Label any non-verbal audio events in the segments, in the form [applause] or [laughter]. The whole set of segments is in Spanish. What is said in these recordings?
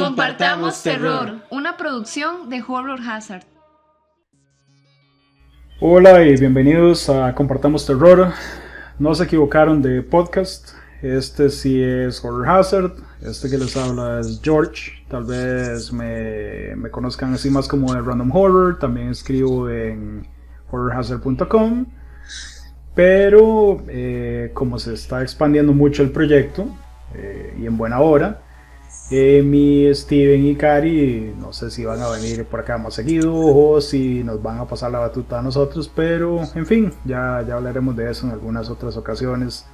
Compartamos Terror, una producción de Horror Hazard. Hola y bienvenidos a Compartamos Terror. No se equivocaron de podcast. Este sí es Horror Hazard. Este que les habla es George. Tal vez me, me conozcan así más como de Random Horror. También escribo en horrorhazard.com. Pero eh, como se está expandiendo mucho el proyecto eh, y en buena hora, Emi, Steven y Cari, no sé si van a venir por acá más seguido o si nos van a pasar la batuta a nosotros, pero en fin, ya, ya hablaremos de eso en algunas otras ocasiones.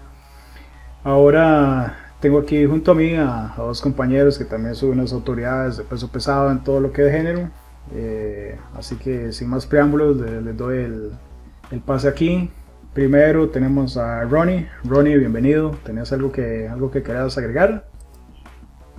Ahora tengo aquí junto a mí a, dos compañeros que también son unas autoridades de peso pesado en todo lo que es género, eh, así que sin más preámbulos les, doy el, el pase aquí. Primero tenemos a Ronnie. Ronnie, bienvenido. ¿Tenías algo que, algo que querías agregar?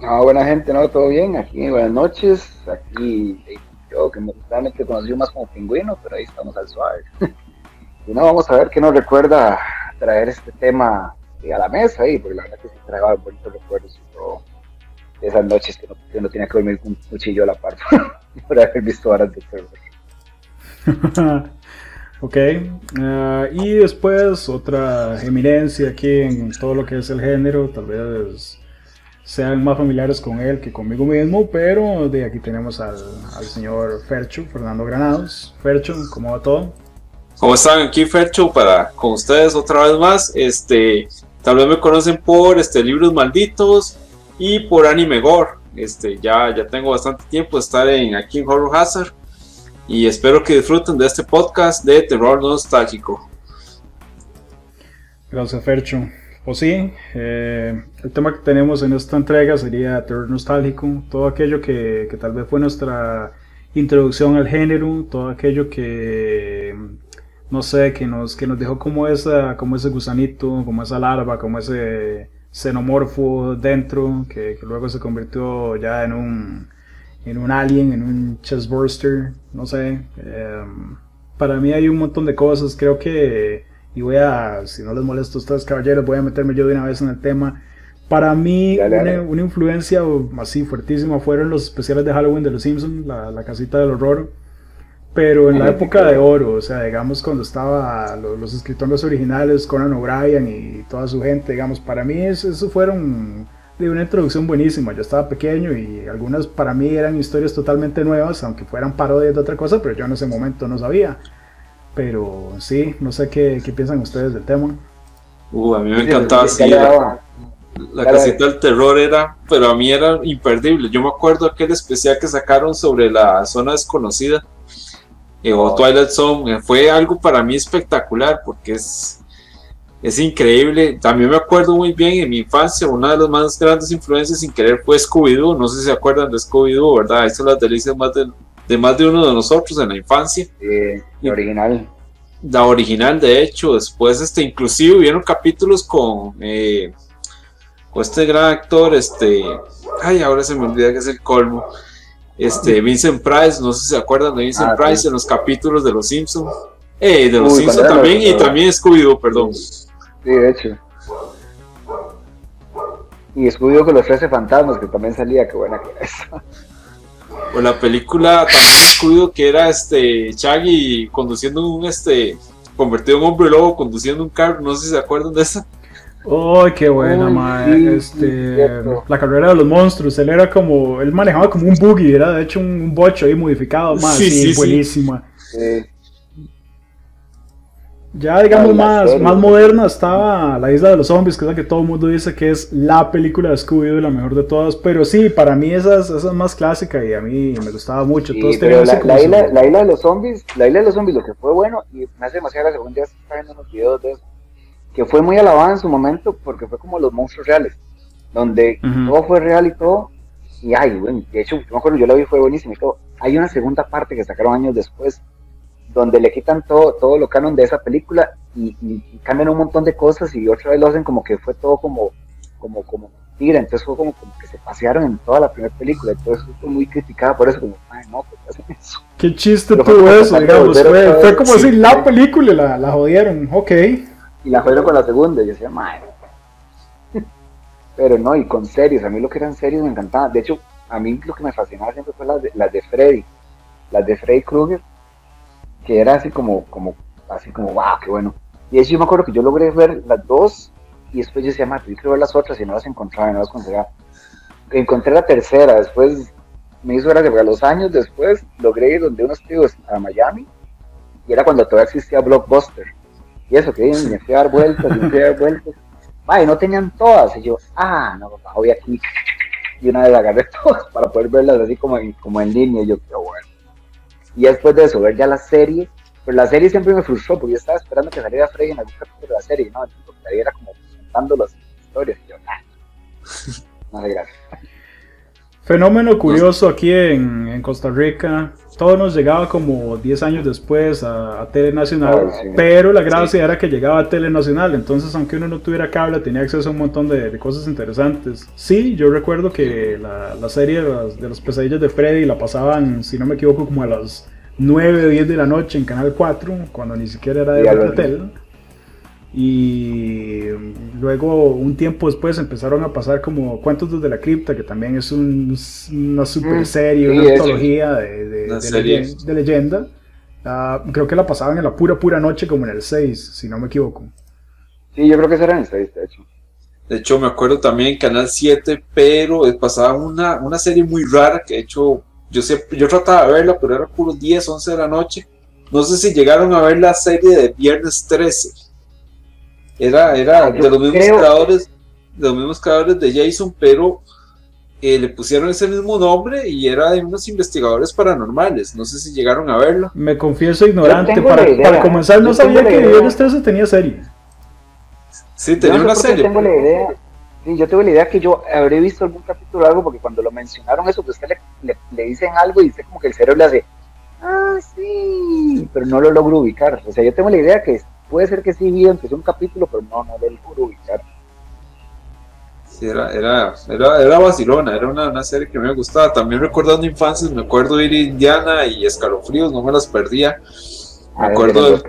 No, buena gente, no, todo bien, aquí, buenas noches, aquí yo que realmente conocí más como pingüino, pero ahí estamos al suave. [laughs] y no, vamos a ver qué nos recuerda traer este tema a la mesa ahí, porque la verdad que sí trae bonitos recuerdos de esas noches que no, tenía que dormir con un cuchillo a la par [laughs] por haber visto horas de terror. [laughs] ok, uh, y después otra eminencia aquí en todo lo que es el género, tal vez sean más familiares con él que conmigo mismo, pero de aquí tenemos al, señor Fercho, Fernando Granados. Fercho, ¿cómo va todo? ¿Cómo están aquí, Fercho? Para con ustedes otra vez más. Este, tal vez me conocen por este, libros malditos y por anime gore. Este, ya, ya tengo bastante tiempo de estar en, aquí en Horror Hazard y espero que disfruten de este podcast de terror nostálgico. Gracias, Fercho. Pues sí, eh, el tema que tenemos en esta entrega sería terror nostálgico, todo aquello que, que, tal vez fue nuestra introducción al género, todo aquello que, no sé, que nos, que nos dejó como, esa, como ese gusanito, como esa larva, como ese xenomorfo dentro, que, luego se convirtió ya en un, en un alien, en un chestburster, no sé. Eh, para mí hay un montón de cosas, creo que y voy a, si no les molesto a ustedes caballeros, voy a meterme yo de una vez en el tema. Para mí, una, influencia así fuertísima fueron los especiales de Halloween de los Simpsons, la, la casita del horror. Pero en la época de oro, o sea, digamos cuando estaba los, escritores originales, Conan O'Brien y toda su gente, digamos, para mí eso, eso fueron de una introducción buenísima. Yo estaba pequeño y algunas para mí eran historias totalmente nuevas, aunque fueran parodias de otra cosa, pero yo en ese momento no sabía. Pero sí, no sé qué, qué piensan ustedes del tema. Uh, a mí me encantaba así. La, la casita del terror era, pero a mí era imperdible. Yo me acuerdo aquel especial que sacaron sobre la zona desconocida eh, o Twilight Zone. Eh, fue algo para mí espectacular porque es, es increíble. También me acuerdo muy bien en mi infancia, una de las más grandes influencias sin querer fue Scooby-Doo. No sé si se acuerdan de Scooby-Doo, ¿verdad? Ahí son las delicias más del de más de uno de nosotros en la infancia. la original. La original, de hecho, después este, inclusive hubieron capítulos con, eh, con este gran actor, este, ay, ahora se me olvida que es el colmo, este, Vincent Price, no sé si se acuerdan de Vincent ah, Price en los capítulos de Los Simpsons, eh, de Los Simpsons también, y también Scooby-Doo, perdón. Sí, de hecho. Y Scooby-Doo con los 13 fantasmas, que también salía, qué buena que era o la película también que era este Shaggy conduciendo un este convertido en hombre lobo conduciendo un carro, no sé si se acuerdan de esa. ¡Oh, qué buena, este, la carrera de los monstruos, él era como, él manejaba como un buggy, era de hecho un, bocho ahí modificado, más, sí, buenísima. Ya digamos más, más moderna estaba La Isla de los Zombies, que es la que todo el mundo dice que es la película de Scooby-Doo la mejor de todas, pero sí, para mí esa, es más clásica y a mí me gustaba mucho. la, isla, la, isla, de los Zombies, la Isla de los Zombies lo que fue bueno, y me hace demasiada gracia, un día estaba viendo unos videos de eso, que fue muy alabado en su momento porque fue como los monstruos reales, donde todo fue real y todo, y ay, bueno, de hecho, yo me acuerdo, yo la vi, fue buenísimo y todo. Hay una segunda parte que sacaron años después, donde le quitan todo, todo lo canon de esa película y, cambian un montón de cosas y otra vez lo hacen como que fue todo como, como, como tigre, entonces fue como, que se pasearon en toda la primera película, entonces fue muy criticada por eso, como, ay no, pues hacen eso. Qué chiste tuvo eso, digamos, fue, fue como si la película la, la jodieron, ok. Y la jodieron con la segunda, y yo decía, madre. [laughs] Pero no, y con series, a mí lo que eran series me encantaba, de hecho, a mí lo que me fascinaba siempre fue las de, las de Freddy, las de Freddy Krueger, que era así como, como, así como, wow, qué bueno. Y eso yo me acuerdo que yo logré ver las dos y después yo decía, yo quiero ver las otras y no las encontraba, no las conseguía. Encontré la tercera, después me hizo gracia porque a los años después logré ir donde unos tíos a Miami y era cuando todavía existía Blockbuster. Y eso, que me fui a dar vueltas, me fui a dar vueltas. y no tenían todas. Y yo, ah, no, voy aquí. Y una vez agarré [laughs] todas para poder verlas así como en, como en línea. Y yo, qué bueno. Y después de eso, ver ya la serie. Pero la serie siempre me frustró porque yo estaba esperando que saliera Freddy en algún capítulo de la serie. No, porque ahí era como contando las historias. Y yo, nah. No sé, gracias. Fenómeno curioso aquí en, en, Costa Rica. Todo nos llegaba como 10 años después a, a Telenacional, pero la gracia era que llegaba a Telenacional, entonces aunque uno no tuviera cable tenía acceso a un montón de, de cosas interesantes. Sí, yo recuerdo que la, la serie de las, de las, pesadillas de Freddy la pasaban, si no me equivoco, como a las 9 o 10 de la noche en Canal 4, cuando ni siquiera era de Tele. Y luego, un tiempo después, empezaron a pasar como Cuentos desde la Cripta, que también es una super mm, serie, una antología de, de, leyenda. Ah, creo que la pasaban en la pura, pura noche, como en el 6, si no me equivoco. Sí, yo creo que era en el 6, de hecho. De hecho, me acuerdo también en Canal 7, pero pasaba una, una serie muy rara que, de hecho, yo, yo trataba de verla, pero era puro 10, 11 de la noche. No sé si llegaron a ver la serie de Viernes 13 era, era ah, de los mismos creadores, de los mismos creadores de Jason, pero eh, le pusieron ese mismo nombre y era de unos investigadores paranormales. No sé si llegaron a verlo. Me confieso ignorante. Para, para, comenzar, no sabía que Viernes 13 tenía serie. Sí, tenía una serie. Tengo la idea. Sí, yo tengo la idea que yo habré visto algún capítulo o algo, porque cuando lo mencionaron eso, pues usted le, le, dicen algo y dice como que el cerebro le hace, ah, sí, pero no lo logro ubicar. O sea, yo tengo la idea que puede ser que sí vi empezó un capítulo, pero no, no pude ubicar. Sí, era, era, era, era vacilona, era una, una, serie que me gustaba. También recordando infancias, me acuerdo ir a Indiana y Escalofríos, no me las perdía. Me acuerdo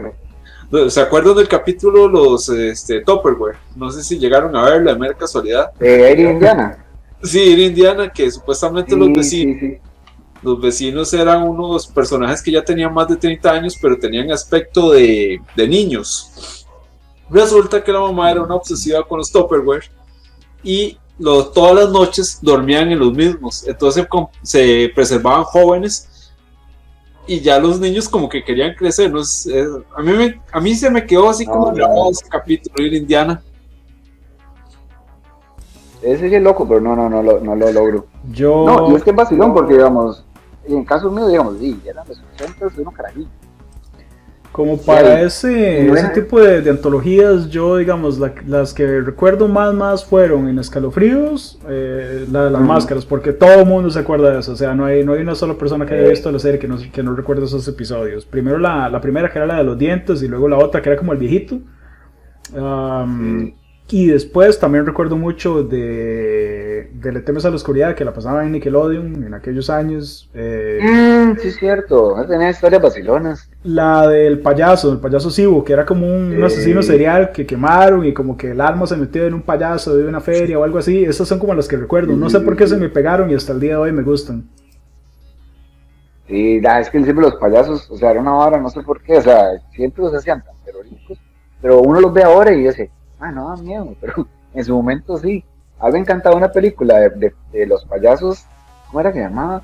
¿Se acuerdan del capítulo los este, Topperware? No sé si llegaron a verlo de mera casualidad. ¿De ir a Indiana? Sí, ir a Indiana, que supuestamente los vecinos. Sí, sí los vecinos eran unos personajes que ya tenían más de 30 años, pero tenían aspecto de, de niños. Resulta que la mamá era una obsesiva con los Tupperware y todas las noches dormían en los mismos. Entonces se preservaban jóvenes y ya los niños como que querían crecer. ¿no? a, mí a mí se me quedó así como grabado ese capítulo de Indiana. Ese es el loco, pero no, no, no, no, no lo logro. Yo... No, y es que es vacilón porque, digamos, y en caso mío, digamos, sí, eran los 80 de unos carajillos. Como para ese, ese tipo de, antologías, yo, digamos, las que recuerdo más, más fueron en Escalofríos, eh, la de las máscaras, porque todo el mundo se acuerda de eso. O sea, no hay, no hay una sola persona que haya visto la serie que no, que no recuerde esos episodios. Primero la, la primera, que era la de los dientes, y luego la otra, que era como el viejito. Y después también recuerdo mucho de, de Le temes a la oscuridad, que la pasaba en Nickelodeon en aquellos años. Eh, mm, sí, es cierto, tenía historias vacilonas. La del payaso, el payaso Sibo, que era como un, asesino serial que quemaron y como que el alma se metió en un payaso de una feria o algo así. Esas son como las que recuerdo. No sé por qué se me pegaron y hasta el día de hoy me gustan. Sí, es que siempre los payasos, o sea, era una hora, no sé por qué, o sea, siempre los hacían tan terroríficos, pero uno los ve ahora y dice, ah, no da miedo, [laughs] pero en su momento sí. A mí me encantaba una película de, de, los payasos, ¿cómo era que se llamaba?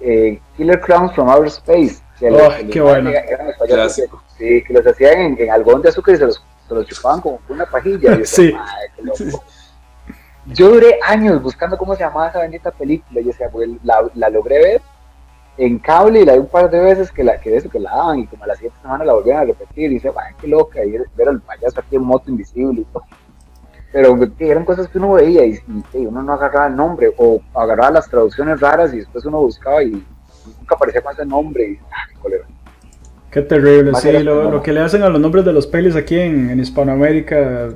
Eh, Killer Clowns from Outer Space. Que oh, qué bueno. sí, que los hacían en, en, algodón de azúcar y se los, se los chupaban como una pajilla. [laughs] sí. Yo duré años buscando cómo se llamaba esa bendita película. Yo decía, pues la, la logré ver en cable y la vi un par de veces que la que eso que la daban y como a las siete semanas la volvieron a repetir y dice, ay, qué loca, y ver al payaso aquí en moto invisible y todo. Pero eran cosas que uno veía y, uno no agarraba el nombre o agarraba las traducciones raras y después uno buscaba y, nunca aparecía con ese nombre y ah, qué colero. Qué terrible, sí, lo, lo, que le hacen a los nombres de los pelis aquí en, en Hispanoamérica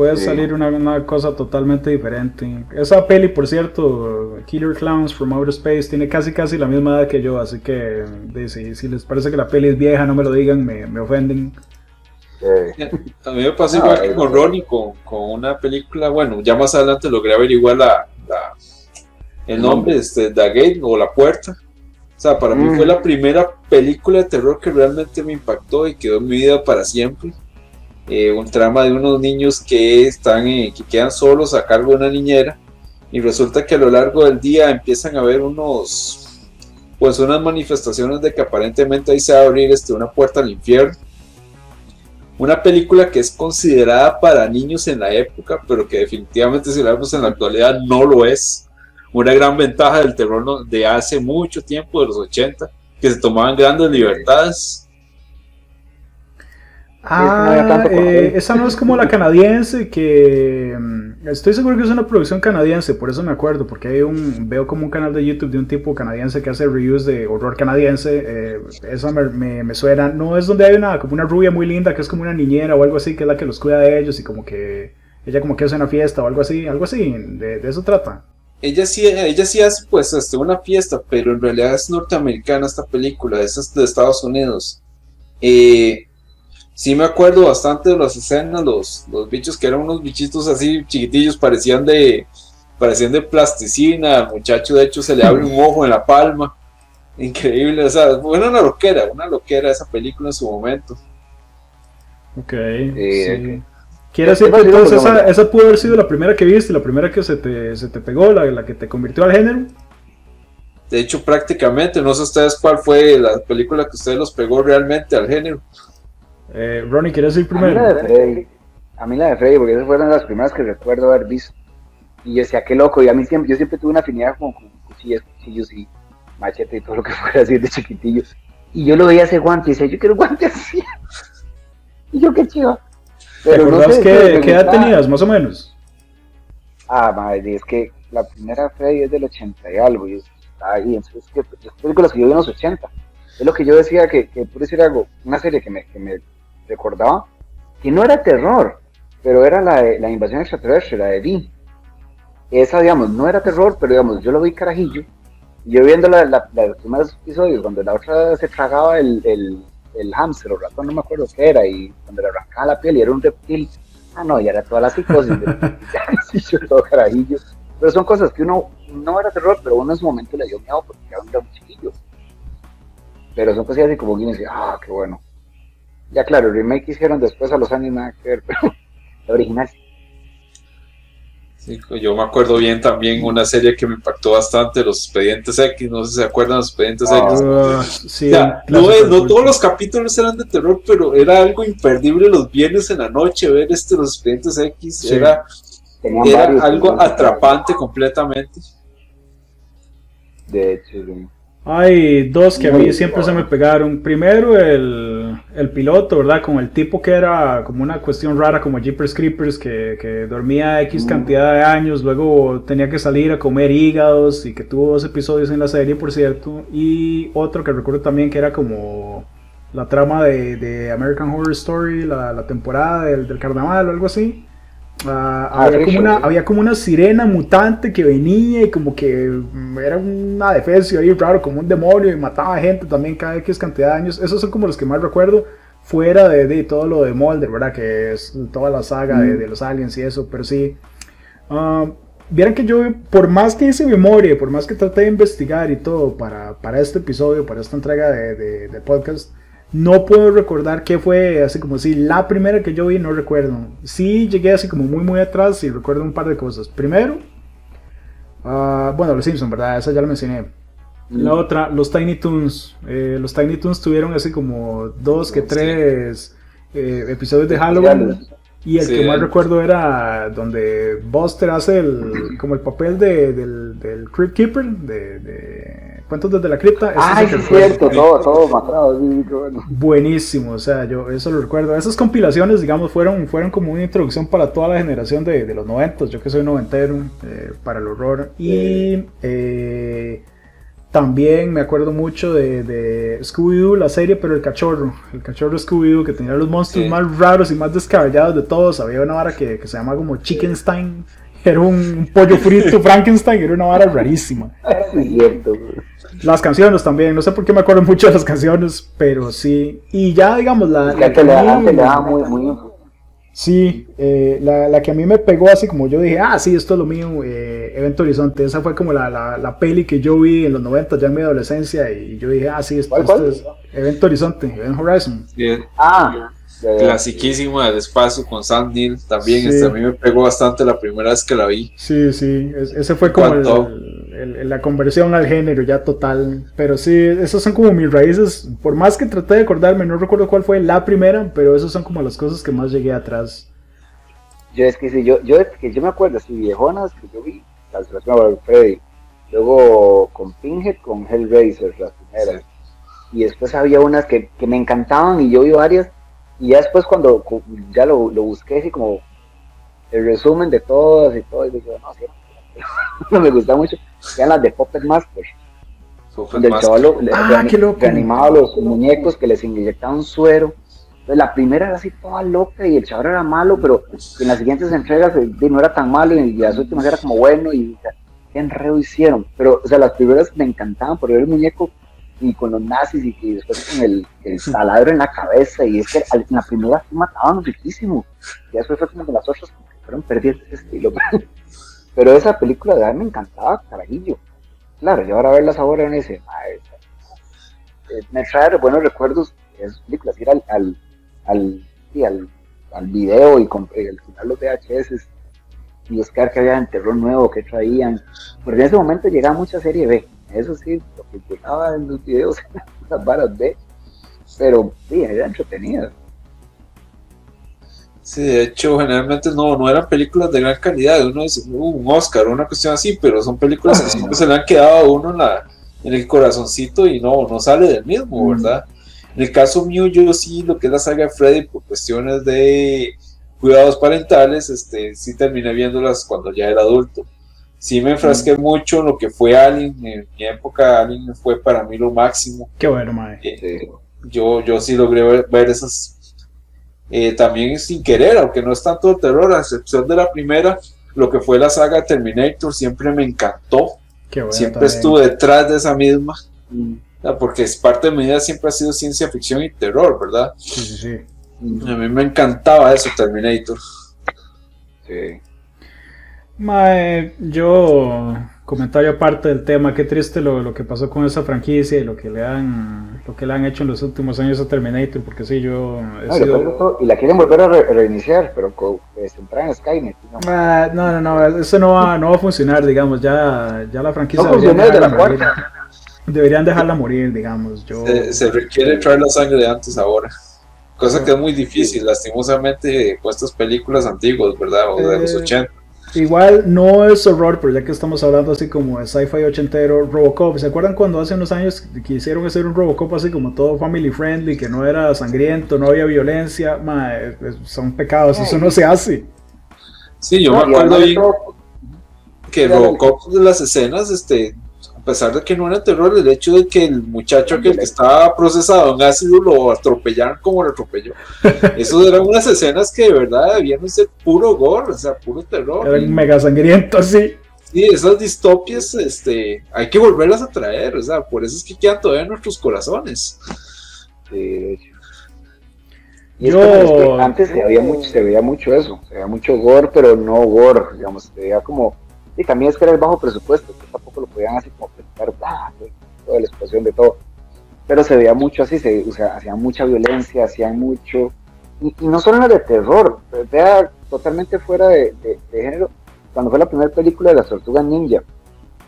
puede salir una, cosa totalmente diferente. Esa peli, por cierto, Killer Clowns from Outer Space, tiene casi casi la misma edad que yo, así que si, les parece que la peli es vieja, no me lo digan, me, me ofenden. A mí me pasó igual con Ronnie, con, con, una película, bueno, ya más adelante logré averiguar la, la el nombre, este, The Gate o La Puerta. O sea, para mí fue mm. la primera película de terror que realmente me impactó y quedó en mi vida para siempre. Eh, un trama de unos niños que están eh, que quedan solos a cargo de una niñera y resulta que a lo largo del día empiezan a ver unos pues unas manifestaciones de que aparentemente ahí se va a abrir este, una puerta al infierno. Una película que es considerada para niños en la época pero que definitivamente si la vemos en la actualidad no lo es. Una gran ventaja del terror de hace mucho tiempo de los 80 que se tomaban grandes libertades Ah, eh, esa no es como la canadiense que mm, estoy seguro que es una producción canadiense, por eso me acuerdo, porque hay un veo como un canal de YouTube de un tipo canadiense que hace reviews de horror canadiense. Eh, esa me, me, suena, no es donde hay una como una rubia muy linda que es como una niñera o algo así que es la que los cuida de ellos y como que ella como que hace una fiesta o algo así, algo así, de, eso trata. Ella sí, ella sí hace pues este, una fiesta, pero en realidad es norteamericana esta película, es de Estados Unidos. Eh, sí me acuerdo bastante de las escenas, los, los bichos que eran unos bichitos así chiquitillos, parecían de, parecían de plasticina, al muchacho de hecho se le abre un [laughs] ojo en la palma, increíble, o sea, fue una loquera, una loquera esa película en su momento. Ok, sí. Quiere decir que entonces esa, esa, pudo haber sido la primera que viste, la primera que se te, se te pegó, la, la que te convirtió al género. De hecho, prácticamente, no sé ustedes cuál fue la película que ustedes los pegó realmente al género. Eh, Ronnie, ¿quieres ir primero? A mí, la de Freddy, porque esas fueron las primeras que recuerdo haber visto. Y yo decía, qué loco. Y a mí siempre, yo siempre tuve una afinidad con, cuchillas, cuchillos y machete y todo lo que [laughs] fuera así de chiquitillos. Y yo lo veía ese guante y decía, yo quiero guante así. [laughs] y yo, qué chido. Pero no sé, qué, qué edad tenías, más o menos? Ah, madre, es que la primera Freddy es del 80 y algo. Y es, ahí, entonces, es que las películas que yo vi en los 80. Es lo que yo decía que, que por decir algo, una serie que me, que me recordaba, que no era terror, pero era la, de, la invasión extraterrestre, la de Vi. Esa, digamos, no era terror, pero digamos, yo lo vi carajillo. Yo viendo la, los primeros episodios, donde la otra se tragaba el, el, el hámster o ratón, no me acuerdo qué era, y cuando le arrancaba la piel y era un reptil. Ah, no, ya era toda la psicosis. [laughs] [laughs] yo todo carajillo. Pero son cosas que uno no era terror, pero uno en su momento le dio miedo porque era un chiquillo. Pero son cosas así como que uno dice, ah, qué bueno. Ya claro, el remake hicieron después a los años nada que ver, pero la original sí. yo me acuerdo bien también una serie que me impactó bastante, Los Expedientes X, no sé si se acuerdan los Expedientes X. Ah, sí, no, todos los capítulos eran de terror, pero era algo imperdible los viernes en la noche ver este Los Expedientes X, era, era algo atrapante completamente. De hecho, hay dos que a mí siempre se me pegaron. Primero el, el, piloto, ¿verdad? Con el tipo que era como una cuestión rara, como Jeepers Creepers, que, que dormía X cantidad de años, luego tenía que salir a comer hígados y que tuvo dos episodios en la serie, por cierto. Y otro que recuerdo también que era como la trama de, de American Horror Story, la, la temporada del, del carnaval o algo así Ah, ah, había, como una, había como una sirena mutante que venía y como que era una defensa ahí raro, como un demonio y mataba gente también cada X cantidad de años. Esos son como los que más recuerdo, fuera de, todo lo de Mulder, ¿verdad? Que es toda la saga de, mm. los aliens y eso, pero sí. Uh, Vieran que yo, por más que hice memoria, por más que traté de investigar y todo para, para este episodio, para esta entrega de, de podcast, no puedo recordar qué fue, así como si la primera que yo vi, no recuerdo. Sí llegué así como muy muy atrás y recuerdo un par de cosas. Primero, uh, bueno, los Simpsons, ¿verdad? Esa ya la mencioné. La mm. otra, los Tiny Toons. Eh, los Tiny Toons tuvieron así como dos que tres eh, episodios de Halloween. Y el que más recuerdo era donde Buster hace el, como el papel de, del, del Crypt Keeper, de Cuentos desde la cripta. Ay, es cierto, todo, todo matado. Buenísimo, o sea, yo eso lo recuerdo. Esas compilaciones, digamos, fueron, fueron como una introducción para toda la generación de, de los noventos. Yo que soy noventero, eh, para el horror. Y eh, también me acuerdo mucho de, de Scooby-Doo, la serie, pero el cachorro. El cachorro Scooby-Doo, que tenía los monstruos más raros y más descabellados de todos. Había una vara que, que se llama como Chickenstein era un pollo frito [laughs] Frankenstein, era una vara rarísima. Las canciones también, no sé por qué me acuerdo [laughs] mucho de las canciones, pero sí. Y ya, digamos, la. la que le da, muy, muy. Sí, eh, la, la, que a mí me pegó así como yo dije, ah, sí, esto es lo mío, eh, Evento Horizonte. Esa fue como la, la, la, peli que yo vi en los 90, ya en mi adolescencia, y yo dije, ah, sí, esto, es Evento Horizonte, Event Horizon. Bien. Ah, clasiquísima del espacio con Sam Neill también. Este, a mí me pegó bastante la primera vez que la vi. Sí, sí, ese fue como el, la conversión al género ya total. Pero sí, esos son como mis raíces. Por más que traté de acordarme, no recuerdo cuál fue la primera, pero esas son como las cosas que más llegué atrás. Yo es que sí, yo, yo, que yo me acuerdo, así viejonas que yo vi, las de Freddy, luego con Pinhead, con Hellraiser, las primeras. Y después había unas que, que me encantaban y yo vi varias y ya después cuando ya lo, lo busqué así como el resumen de todas y todo, y digo, no, sí, [laughs] no me gusta mucho, eran las de Puppet Master. donde el chaval ah, reanimaba los muñecos que les inyectaban suero. Entonces, la primera era así toda loca y el chaval era malo, pero en las siguientes entregas eh, no era tan malo y las últimas era como bueno y qué enredo hicieron. Pero, o sea, las primeras me encantaban porque el muñeco y con los nazis y, que después con el, el taladro en la cabeza y es que en la primera sí mataban riquísimo y después fue como que las otras fueron perdiendo ese estilo [laughs] pero esa película de verdad me encantaba carajillo. Claro yo ahora verlas ahora me dice eh, me trae buenos recuerdos de esas películas. Ir al al, al, al, al video y compré al final los VHS y buscar que había en terror nuevo que traían. Porque en ese momento llegaba mucha serie B. Eso sí, lo que llegaba en los videos [laughs] las varas de, pero sí, era entretenido. Sí, de hecho, generalmente no, no eran películas de gran calidad. Uno dice, uh, un Oscar una cuestión así, pero son películas que siempre se le han quedado a uno en, la, en el corazoncito y no, no sale del mismo, mm. ¿verdad? En el caso mío, yo sí, lo que es la saga de Freddy, por cuestiones de cuidados parentales, este, sí terminé viéndolas cuando ya era adulto sí me enfrasqué mucho en lo que fue Alien. En mi época, Alien fue para mí lo máximo. Qué bueno, mae. Eh, yo, yo sí logré ver, esas. Eh, también sin querer, aunque no es tanto terror, a excepción de la primera, lo que fue la saga Terminator siempre me encantó. Bueno, siempre estuve detrás de esa misma. Mm. Porque es parte de mi vida siempre ha sido ciencia ficción y terror, ¿verdad? Sí, sí, sí. A mí me encantaba eso, Terminator. Sí. Mae, yo comentario aparte del tema, qué triste lo, lo, que pasó con esa franquicia y lo que le han lo que le han hecho en los últimos años a Terminator, porque sí, yo y la quieren volver a reiniciar, pero con, pues, entrar en Skynet. ¿no? no, no, eso no va, no va a funcionar, digamos, ya, ya la franquicia deberían, de la deberían dejarla morir, digamos. Yo... Se, requiere traer la sangre de antes ahora. Cosa que es muy difícil, lastimosamente, con estas películas antiguas, ¿verdad? O de los 80 eh, Igual no es horror, pero ya que estamos hablando así como de sci-fi ochentero, Robocop. ¿Se acuerdan cuando hace unos años quisieron hacer un Robocop así como todo family friendly, que no era sangriento, no había violencia? son pecados, eso no se hace. Sí, yo me acuerdo bien que Robocop de las escenas, este, pesar de que no era terror, el hecho de que el muchacho que estaba procesado en ácido lo atropellaron como lo atropelló. [laughs] Eso eran unas escenas que de verdad debían ser puro gore, o sea, puro terror. Eran mega sangrientos, sí. Sí, esas distopias, este, hay que volverlas a traer, o sea, por eso es que quedan todavía en nuestros corazones. Y Yo... antes se veía, mucho, se veía mucho eso, se veía mucho gore, pero no gore, digamos, se veía como y también es que era el bajo presupuesto, que tampoco lo podían así como presentar, toda la explosión de todo. Pero se veía mucho así, se, o sea, hacían mucha violencia, hacían mucho. Y, no solo era de terror, vea totalmente fuera de, género. Cuando fue la primera película de las tortugas ninja,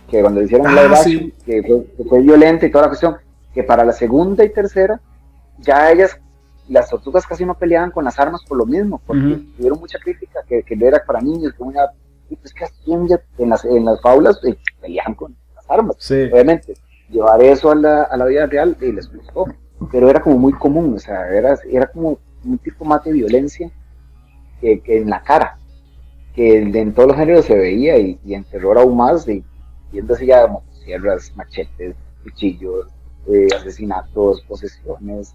que cuando hicieron ah, live que, fue, que violenta y toda la cuestión, que para la segunda y tercera, ya ellas las tortugas casi no peleaban con las armas por lo mismo, porque tuvieron mucha crítica que, que era para niños, que una es que en las, en las faulas eh, peleaban con armas. Obviamente, llevar eso a la, a la vida real y les gustó. Pero era como muy común, o sea, era, era como un tipo más de violencia que, que en la cara, que en todos los géneros se veía y, en terror aún más, y, viendo así ya sierras, machetes, cuchillos, eh, asesinatos, posesiones,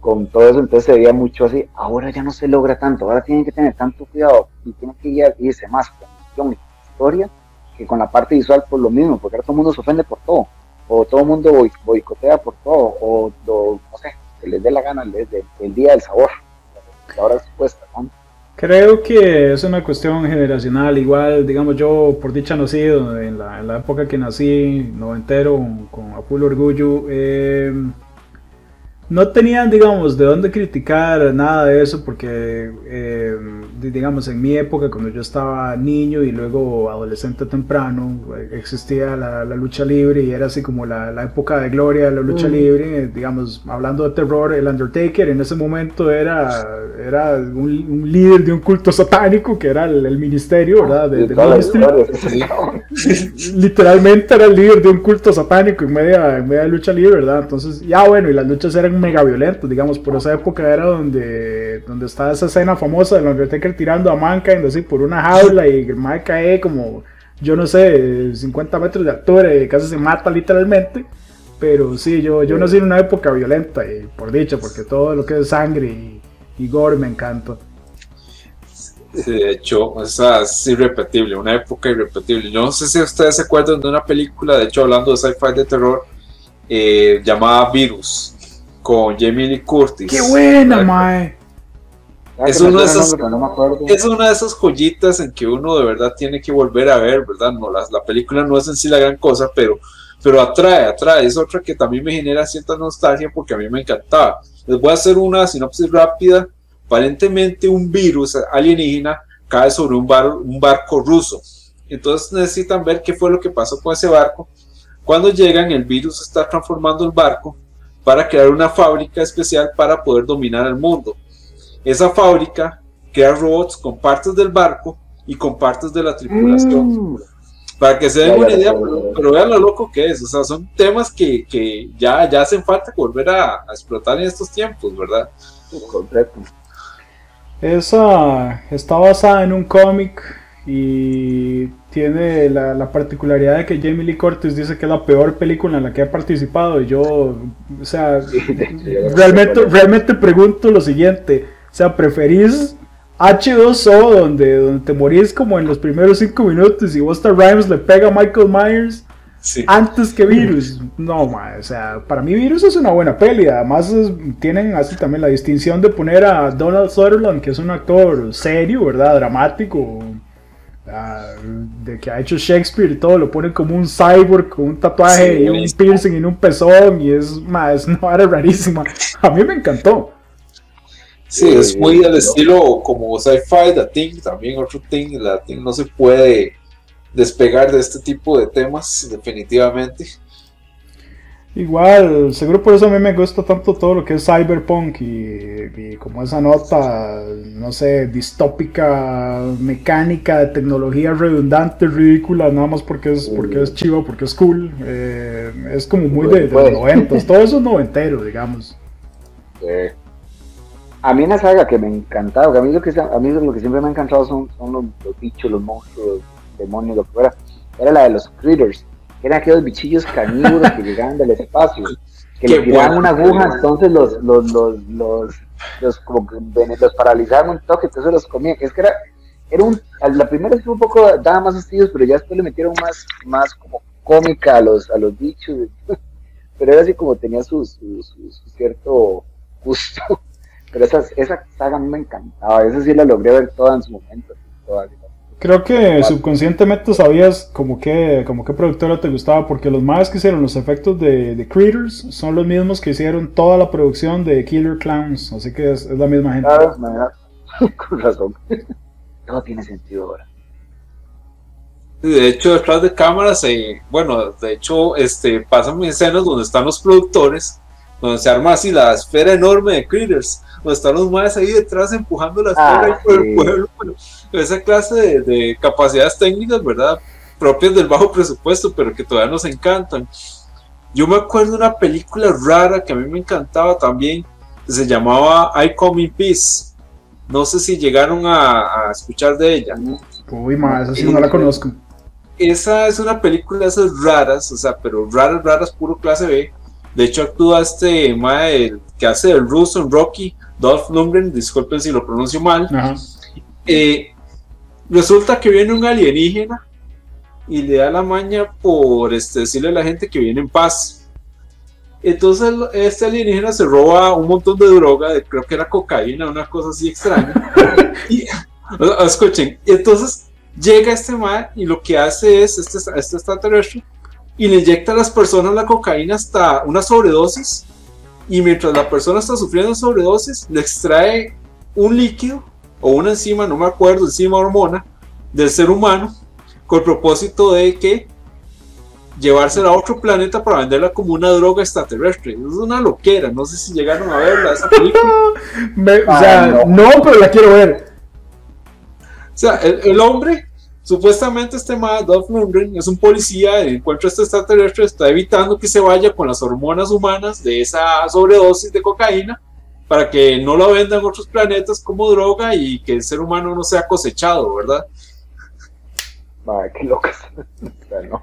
con todo eso, entonces se veía mucho así. Ahora ya no se logra tanto, ahora tienen que tener tanto cuidado y tienen que irse más historia que con la parte visual por lo mismo, porque ahora todo el mundo se ofende por todo, o todo el mundo boicotea por todo, o no sé, que les dé la gana el, día del sabor, ahora es supuesta, Creo que es una cuestión generacional. Igual, digamos, yo por dicha nacido en la, en la época que nací, noventero, con a full orgullo. Eh, no tenían, digamos, de dónde criticar nada de eso, porque, eh, digamos, en mi época, cuando yo estaba niño y luego adolescente temprano, existía la, lucha libre y era así como la, época de gloria de la lucha mm. libre, digamos, hablando de terror, el Undertaker en ese momento era, era un, líder de un culto satánico que era el, ministerio, ¿verdad? De, [laughs] Literalmente era el líder de un culto satánico en media, en media lucha libre, ¿verdad? Entonces, ya bueno, y las luchas eran mega violentos, digamos, por esa época era donde, donde está esa escena famosa del Undertaker tirando a Mankind así por una jaula y el Mike cae como, yo no sé, 50 metros de altura y casi se mata literalmente. Pero sí, yo, yo nací en una época violenta, y por dicho, porque todo lo que es sangre y, gore me encanta. De hecho, esa es irrepetible, una época irrepetible. Yo no sé si ustedes se acuerdan de una película, de hecho, hablando de sci-fi de terror, eh, llamada Virus con Jamie Lee Curtis. ¡Qué buena, mae! Es, una de esas, es una de esas joyitas en que uno de verdad tiene que volver a ver, ¿verdad? No, la, la película no es en sí la gran cosa, pero, pero atrae, atrae. Es otra que también me genera cierta nostalgia porque a mí me encantaba. Les voy a hacer una sinopsis rápida. Aparentemente un virus alienígena cae sobre un, bar, un barco ruso. Entonces necesitan ver qué fue lo que pasó con ese barco. Cuando llegan, el virus está transformando el barco para crear una fábrica especial para poder dominar el mundo. Esa fábrica crea robots con partes del barco y con partes de la tripulación. Mm. Para que se den una idea, pero, vean lo loco que es. O sea, son temas que, que ya, ya hacen falta volver a, explotar en estos tiempos, ¿verdad? Correcto. Esa está basada en un cómic y tiene la, particularidad de que Jamie Lee Curtis dice que es la peor película en la que ha participado y yo, o sea, realmente, realmente pregunto lo siguiente, o sea, ¿preferís H2O donde, donde te morís como en los primeros cinco minutos y Busta Rhymes le pega a Michael Myers? Antes que Virus, no, o sea, para mí Virus es una buena peli. Además, tienen así también la distinción de poner a Donald Sutherland, que es un actor serio, ¿verdad? Dramático, Ah, de que ha hecho Shakespeare y todo, lo ponen como un cyborg con un tatuaje y un piercing en un pezón y es, más una vara rarísima. A mí me encantó. Sí, es muy del estilo como sci-fi, The Thing, también otro Thing, la Thing no se puede despegar de este tipo de temas, definitivamente. Igual, seguro por eso a mí me gusta tanto todo lo que es cyberpunk y, como esa nota, no sé, distópica, mecánica, de tecnología redundante, ridícula, nada más porque es, porque es chivo, porque es cool. Eh, es como muy de, los noventas, todo eso es noventero, digamos. A mí una saga que me encantaba, a mí lo que, a mí lo que siempre me ha encantado son, son los, los bichos, los monstruos, los demonios, lo que fuera, era la de los critters eran aquellos bichillos carnívoros que llegaban del espacio, que le tiraban una aguja, entonces los, los, los, los, los, como, los paralizaban un toque, entonces los comían. Es que era, era un, la primera fue un poco, daba más estilos, pero ya después le metieron más, más como cómica a los, a los bichos, [laughs] pero era así como tenía su, su, su, cierto gusto. [laughs] Pero esa, esa saga me encantaba, esa sí la logré ver toda en su momento. Toda, Creo que subconscientemente sabías como que, como qué productora te gustaba, porque los más que hicieron los efectos de, de Critters son los mismos que hicieron toda la producción de Killer Clowns, así que es, la misma gente. Ah, [laughs] con razón. Todo tiene sentido ahora. De hecho, detrás de cámaras, eh, bueno, de hecho, este, pasan escenas donde están los productores, donde se arma así la esfera enorme de Critters, donde están los más ahí detrás empujando la esfera ah, por el pueblo esa clase de, capacidades técnicas, ¿verdad? Propias del bajo presupuesto, pero que todavía nos encantan. Yo me acuerdo de una película rara que a mí me encantaba también, que se llamaba I Come in Peace. No sé si llegaron a, escuchar de ella. Uy, ma, esa sí no la conozco. Esa es una película de esas raras, o sea, pero raras, raras, puro clase B. De hecho, actúa este ma que hace el ruso en Rocky, Dolph Lundgren, disculpen si lo pronuncio mal. Eh, Resulta que viene un alienígena y le da la maña por este, decirle a la gente que viene en paz. Entonces este alienígena se roba un montón de droga, creo que era cocaína, una cosa así extraña. [laughs] y, escuchen, entonces llega este mal y lo que hace es, este, este extraterrestre, y le inyecta a las personas la cocaína hasta una sobredosis, y mientras la persona está sufriendo sobredosis, le extrae un líquido o una enzima, no me acuerdo, enzima hormona del ser humano, con el propósito de que llevársela a otro planeta para venderla como una droga extraterrestre. Es una loquera, no sé si llegaron a verla esa película. [laughs] o sea, no. pero la quiero ver. O sea, el, hombre, supuestamente este más, Dolph Lundgren, es un policía, encuentra este extraterrestre, está evitando que se vaya con las hormonas humanas de esa sobredosis de cocaína para que no la vendan en otros planetas como droga y que el ser humano no sea cosechado, ¿verdad? Ay, qué locas. [laughs] no.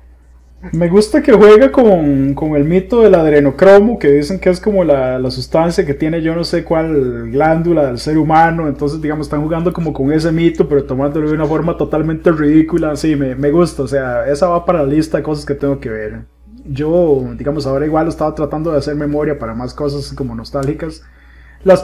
Me gusta que juega con, el mito del adrenocromo, que dicen que es como la, sustancia que tiene yo no sé cuál glándula del ser humano. Entonces, digamos, están jugando como con ese mito, pero tomándolo de una forma totalmente ridícula. Sí, me, me gusta. O sea, esa va para la lista de cosas que tengo que ver. Yo, digamos, ahora igual estaba tratando de hacer memoria para más cosas como nostálgicas. Las,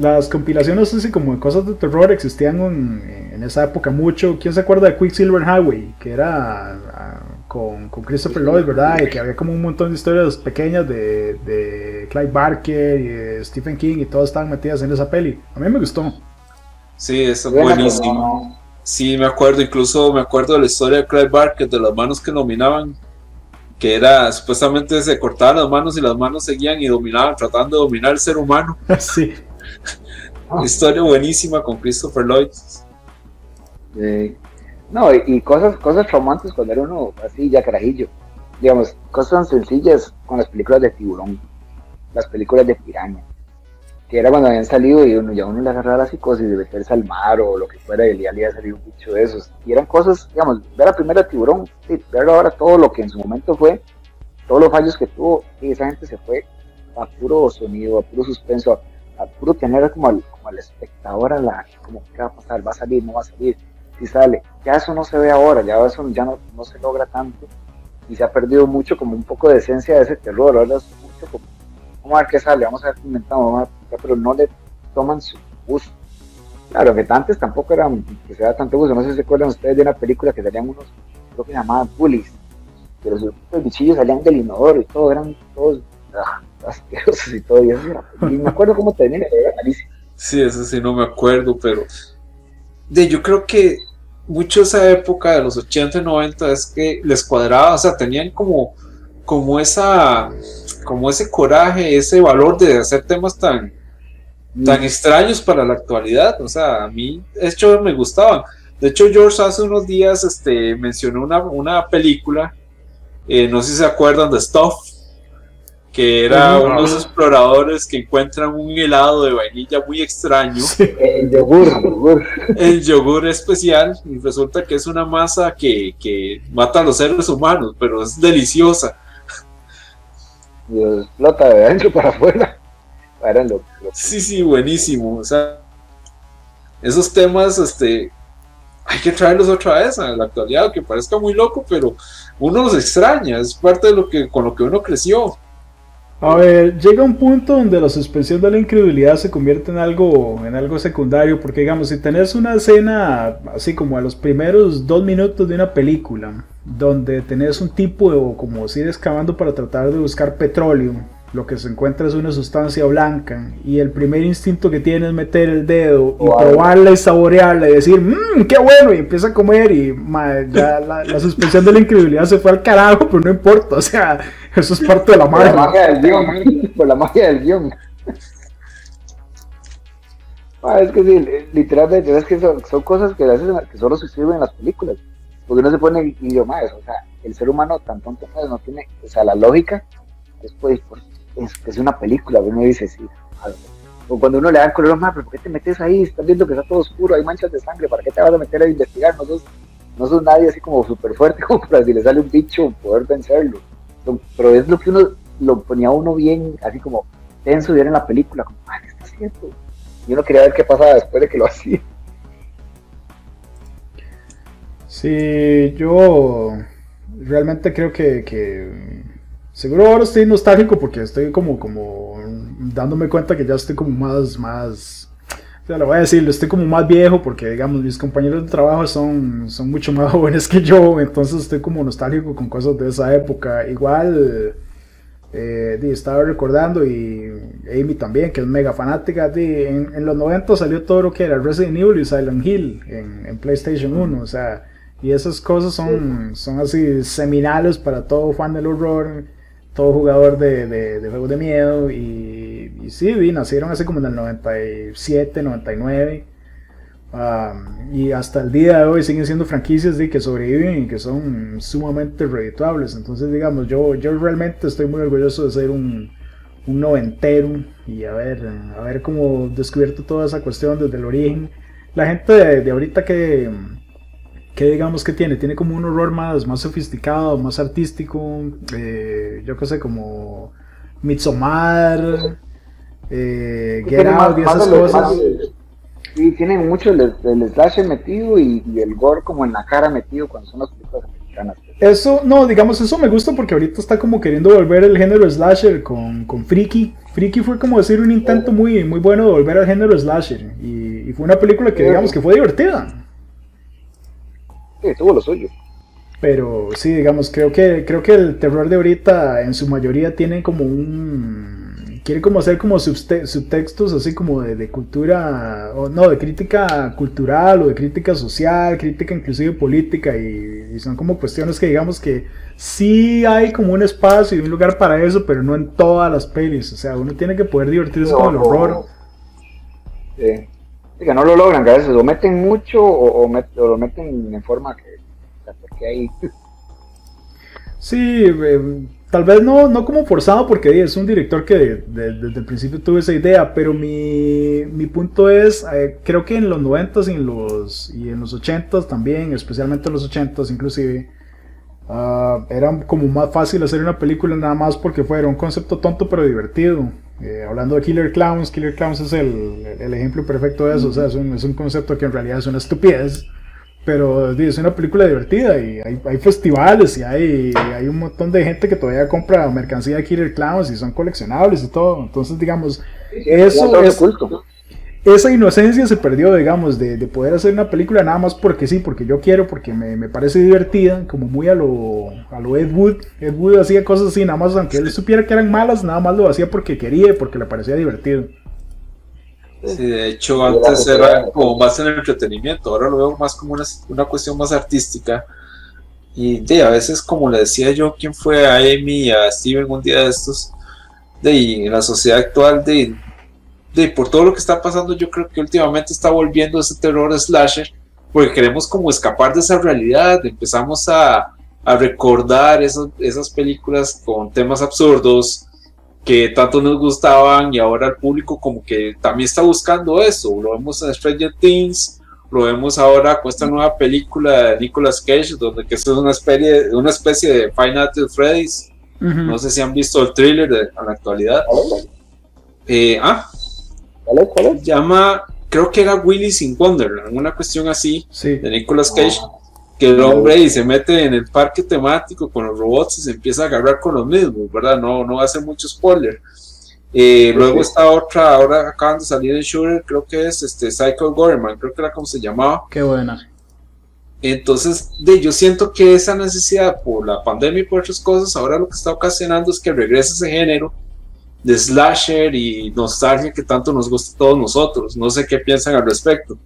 las compilaciones así como de cosas de terror existían en, en, esa época mucho. ¿Quién se acuerda de Quicksilver Highway? Que era ah, con, Christopher Lloyd, ¿verdad? Y que había como un montón de historias pequeñas de, de Clive Barker y Stephen King y todas estaban metidas en esa peli. A mí me gustó. Sí, es buenísimo. Sí, me acuerdo, incluso me acuerdo de la historia de Clive Barker, de las manos que dominaban, que era supuestamente se cortaban las manos y las manos seguían y dominaban, tratando de dominar el ser humano. [laughs] sí. historia buenísima con Christopher Lloyd. Sí. No, y, cosas, cosas traumantes cuando era uno así ya carajillo. Digamos, cosas tan sencillas con las películas de tiburón, las películas de piraña, que era cuando habían salido y uno ya uno le agarraba la psicosis de meterse al mar o lo que fuera y día le iba a salir un bicho de esos. Y eran cosas, digamos, ver la primera tiburón, sí, ver ahora todo lo que en su momento fue, todos los fallos que tuvo, y esa gente se fue a puro sonido, a puro suspenso, a, puro tener como al, como al espectador a la, como, ¿qué va a pasar? ¿Va a salir? ¿No va a salir? Si sale. Ya eso no se ve ahora, ya eso ya no, no se logra tanto y se ha perdido mucho como un poco de esencia de ese terror. Ahora es mucho como, vamos a ver qué sale, vamos a ver qué inventamos, pero no le toman su gusto. Claro, que antes tampoco era que se da tanto gusto. No sé si se acuerdan ustedes de una película que salían unos, creo que llamaban Bullies, que los, bichillos salían del inodoro y todo, eran todos ah, asquerosos y todo. Y, eso y me acuerdo cómo tenía, era malísimo. Sí, eso sí no me acuerdo, pero de, yo creo que mucho esa época de los 80 y 90 es que les cuadraba, o sea, tenían como, como esa, como ese coraje, ese valor de hacer temas tan, tan extraños para la actualidad, o sea, a mí, de hecho, me gustaban. De hecho, George hace unos días este, mencionó una, una película, eh, no sé si se acuerdan de Stuff, que era unos exploradores que encuentran un helado de vainilla muy extraño. El yogur, El yogur especial y resulta que es una masa que, que mata a los seres humanos, pero es deliciosa. Y explota de adentro para afuera. Sí, sí, buenísimo. O sea, esos temas, este, hay que traerlos otra vez a la actualidad, que parezca muy loco, pero uno los extraña, es parte de lo que con lo que uno creció. A ver, llega un punto donde la suspensión de la incredulidad se convierte en algo, en algo secundario, porque digamos, si tenés una escena así como a los primeros dos minutos de una película, donde tenés un tipo como si excavando para tratar de buscar petróleo, lo que se encuentra es una sustancia blanca y el primer instinto que tiene es meter el dedo y probarla y saborearla y decir, mmm, qué bueno, y empieza a comer y ya la, suspensión de la incredulidad se fue al carajo, pero no importa, o sea, eso es parte de la magia. Por la magia del guion, por la magia del guion. Ah, es que sí, literalmente, es que son, cosas que, a veces, que solo se escriben en las películas, porque no se pone y yo más, o sea, el ser humano tan tonto no tiene, o sea, la lógica es pues, es, una película, uno dice, sí. Cuando uno le da color más, ¿por qué te metes ahí? Estás viendo que está todo oscuro, hay manchas de sangre, ¿para qué te vas a meter a investigar? No sos, no sos nadie así como súper fuerte [laughs] como para si le sale un bicho poder vencerlo. Pero es lo que uno lo ponía uno bien, así como tenso era en la película, como, ah, ¿qué está haciendo? Y uno quería ver qué pasaba después de que lo [laughs] hacía. Sí, yo realmente creo que, que seguro ahora estoy nostálgico porque estoy como, como dándome cuenta que ya estoy como más, más, sea, lo voy a decir, estoy como más viejo porque, digamos, mis compañeros de trabajo son, son mucho más [laughs] jóvenes que yo, entonces estoy como nostálgico con cosas de esa época. Igual, eh, estaba recordando y Amy también, que es mega fanática, de, en, los 90 salió todo lo que era Resident Evil y Silent Hill en, en PlayStation 1, o sea, y esas cosas son, son así seminales para todo fan del horror, todo jugador de, juegos de miedo, y, y sí, nacieron así como en el 97, 99. y hasta el día de hoy siguen siendo franquicias de que sobreviven y que son sumamente redituables. Entonces, digamos, yo, yo realmente estoy muy orgulloso de ser un, noventero y a ver, a cómo descubierto toda esa cuestión desde el origen. La gente de ahorita que, que digamos que tiene? Tiene como un horror más, más sofisticado, más artístico, eh, yo qué sé, como Midsommar, eh, Get Out y esas cosas. sí, tienen mucho el, el slasher metido y, el gore como en la cara metido cuando son las películas americanas. Eso, no, digamos, eso me gusta porque ahorita está como queriendo volver el género slasher con, con Freaky. Freaky fue como decir un intento muy, muy bueno de volver al género slasher y, y fue una película que digamos que fue divertida tuvo lo suyo. Pero sí, digamos, creo que, creo que el terror de ahorita en su mayoría tiene como un... Quiere como hacer como subtextos así como de, cultura, o no, de crítica cultural o de crítica social, crítica inclusive política y, son como cuestiones que digamos que sí hay como un espacio y un lugar para eso, pero no en todas las pelis. O sea, uno tiene que poder divertirse con el horror. Sí que no lo logran, que a veces lo meten mucho o, lo meten en forma que, que hay. Sí, eh, tal vez no, no como forzado porque es un director que desde el principio tuvo esa idea, pero mi, mi punto es, eh, creo que en los 90s y en los, y en los 80s también, especialmente en los 80s inclusive, uh, era como más fácil hacer una película nada más porque fuera un concepto tonto pero divertido. Eh, hablando de Killer Clowns, Killer Clowns es el, el ejemplo perfecto de eso. O sea, es un, es un, concepto que en realidad es una estupidez, pero es una película divertida y hay, hay festivales y hay, hay, un montón de gente que todavía compra mercancía de Killer Clowns y son coleccionables y todo. Entonces, digamos, eso es, esa inocencia se perdió, digamos, de, de, poder hacer una película nada más porque sí, porque yo quiero, porque me, me, parece divertida, como muy a lo, a lo Ed Wood. Ed Wood hacía cosas así, nada más, aunque él supiera que eran malas, nada más lo hacía porque quería y porque le parecía divertido. Sí, de hecho, antes era como más en el entretenimiento, ahora lo veo más como una, una cuestión más artística. Y de, a veces, como le decía yo, ¿quién fue a Amy y a Steven un día de estos? De, en la sociedad actual, de de por todo lo que está pasando, yo creo que últimamente está volviendo ese terror slasher, porque queremos como escapar de esa realidad, empezamos a, a recordar esas, esas películas con temas absurdos que tanto nos gustaban y ahora el público como que también está buscando eso, lo vemos en Stranger Things, lo vemos ahora con esta nueva película de Nicolas Cage, donde que es una especie, una especie de Nights at Freddy's, no sé si han visto el thriller de, en la actualidad. Eh, ah, ¿Cuál Llama, creo que era Willy sin Wonderland, una cuestión así de Nicolas Cage. Que el hombre y se mete en el parque temático con los robots y se empieza a agarrar con los mismos, ¿verdad? No, no va a ser mucho spoiler. Eh, luego está otra, ahora acaban de salir en Shooter, creo que es este Psycho Gorman, creo que era como se llamaba. Qué buena. Entonces, de, yo siento que esa necesidad por la pandemia y por otras cosas, ahora lo que está ocasionando es que regrese ese género de slasher y nostalgia que tanto nos gusta a todos nosotros. No sé qué piensan al respecto.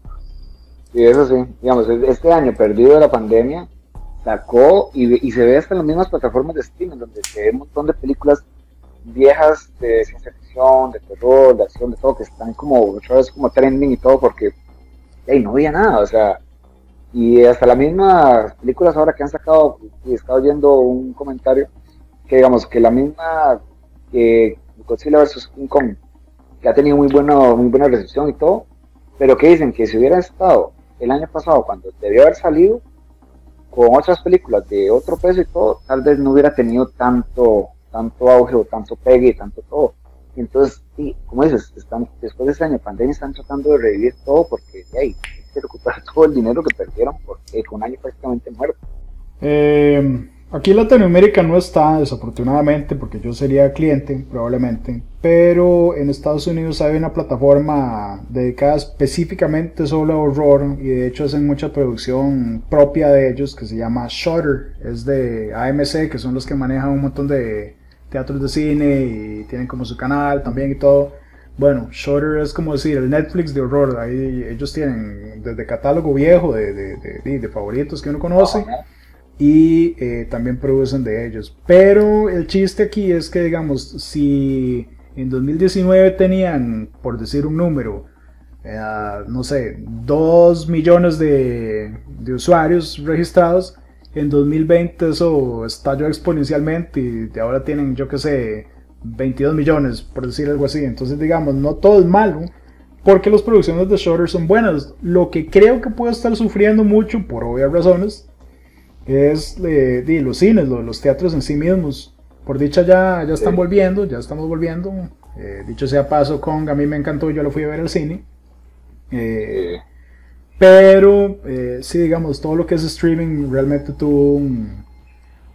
Sí, eso sí. Digamos, este año perdido de la pandemia sacó y, se ve hasta en las mismas plataformas de streaming, donde se ve un montón de películas viejas de ciencia ficción, de terror, de acción, de todo, que están como otra vez como trending y todo, porque hey, no había nada, o sea, y hasta las mismas películas ahora que han sacado, y he estado oyendo un comentario, que digamos que la misma que Godzilla vs. King Kong, que ha tenido muy buena, muy buena recepción y todo, pero que dicen que si hubiera estado el año pasado, cuando debió haber salido, con otras películas de otro peso y todo, tal vez no hubiera tenido tanto, tanto auge o tanto pegue tanto todo. Entonces, sí, como dices, están, después de ese año de pandemia están tratando de revivir todo porque hay que recuperar [laughs] todo el dinero que perdieron porque fue un año prácticamente muerto. Eh, Aquí Latinoamérica no está, desafortunadamente, porque yo sería cliente, probablemente. Pero en Estados Unidos hay una plataforma dedicada específicamente solo a horror y de hecho hacen mucha producción propia de ellos que se llama Shutter. Es de AMC, que son los que manejan un montón de teatros de cine y tienen como su canal también y todo. Bueno, Shutter es como decir el Netflix de horror. Ahí ellos tienen desde catálogo viejo de, de, de favoritos que uno conoce y eh, también producen de ellos. Pero el chiste aquí es que, digamos, si en 2019 tenían, por decir un número, eh, no sé, 2 millones de, usuarios registrados, en 2020 eso estalló exponencialmente y ahora tienen, yo que sé, 22 millones, por decir algo así. Entonces, digamos, no todo es malo, porque las producciones de Shutter son buenas. Lo que creo que puede estar sufriendo mucho, por obvias razones, es de, los cines, los teatros en sí mismos. Por dicha ya, ya están volviendo, ya estamos volviendo. Eh, dicho sea paso, Kong a mí me encantó, yo lo fui a ver al cine. Eh, pero eh, sí, digamos, todo lo que es streaming realmente tuvo un,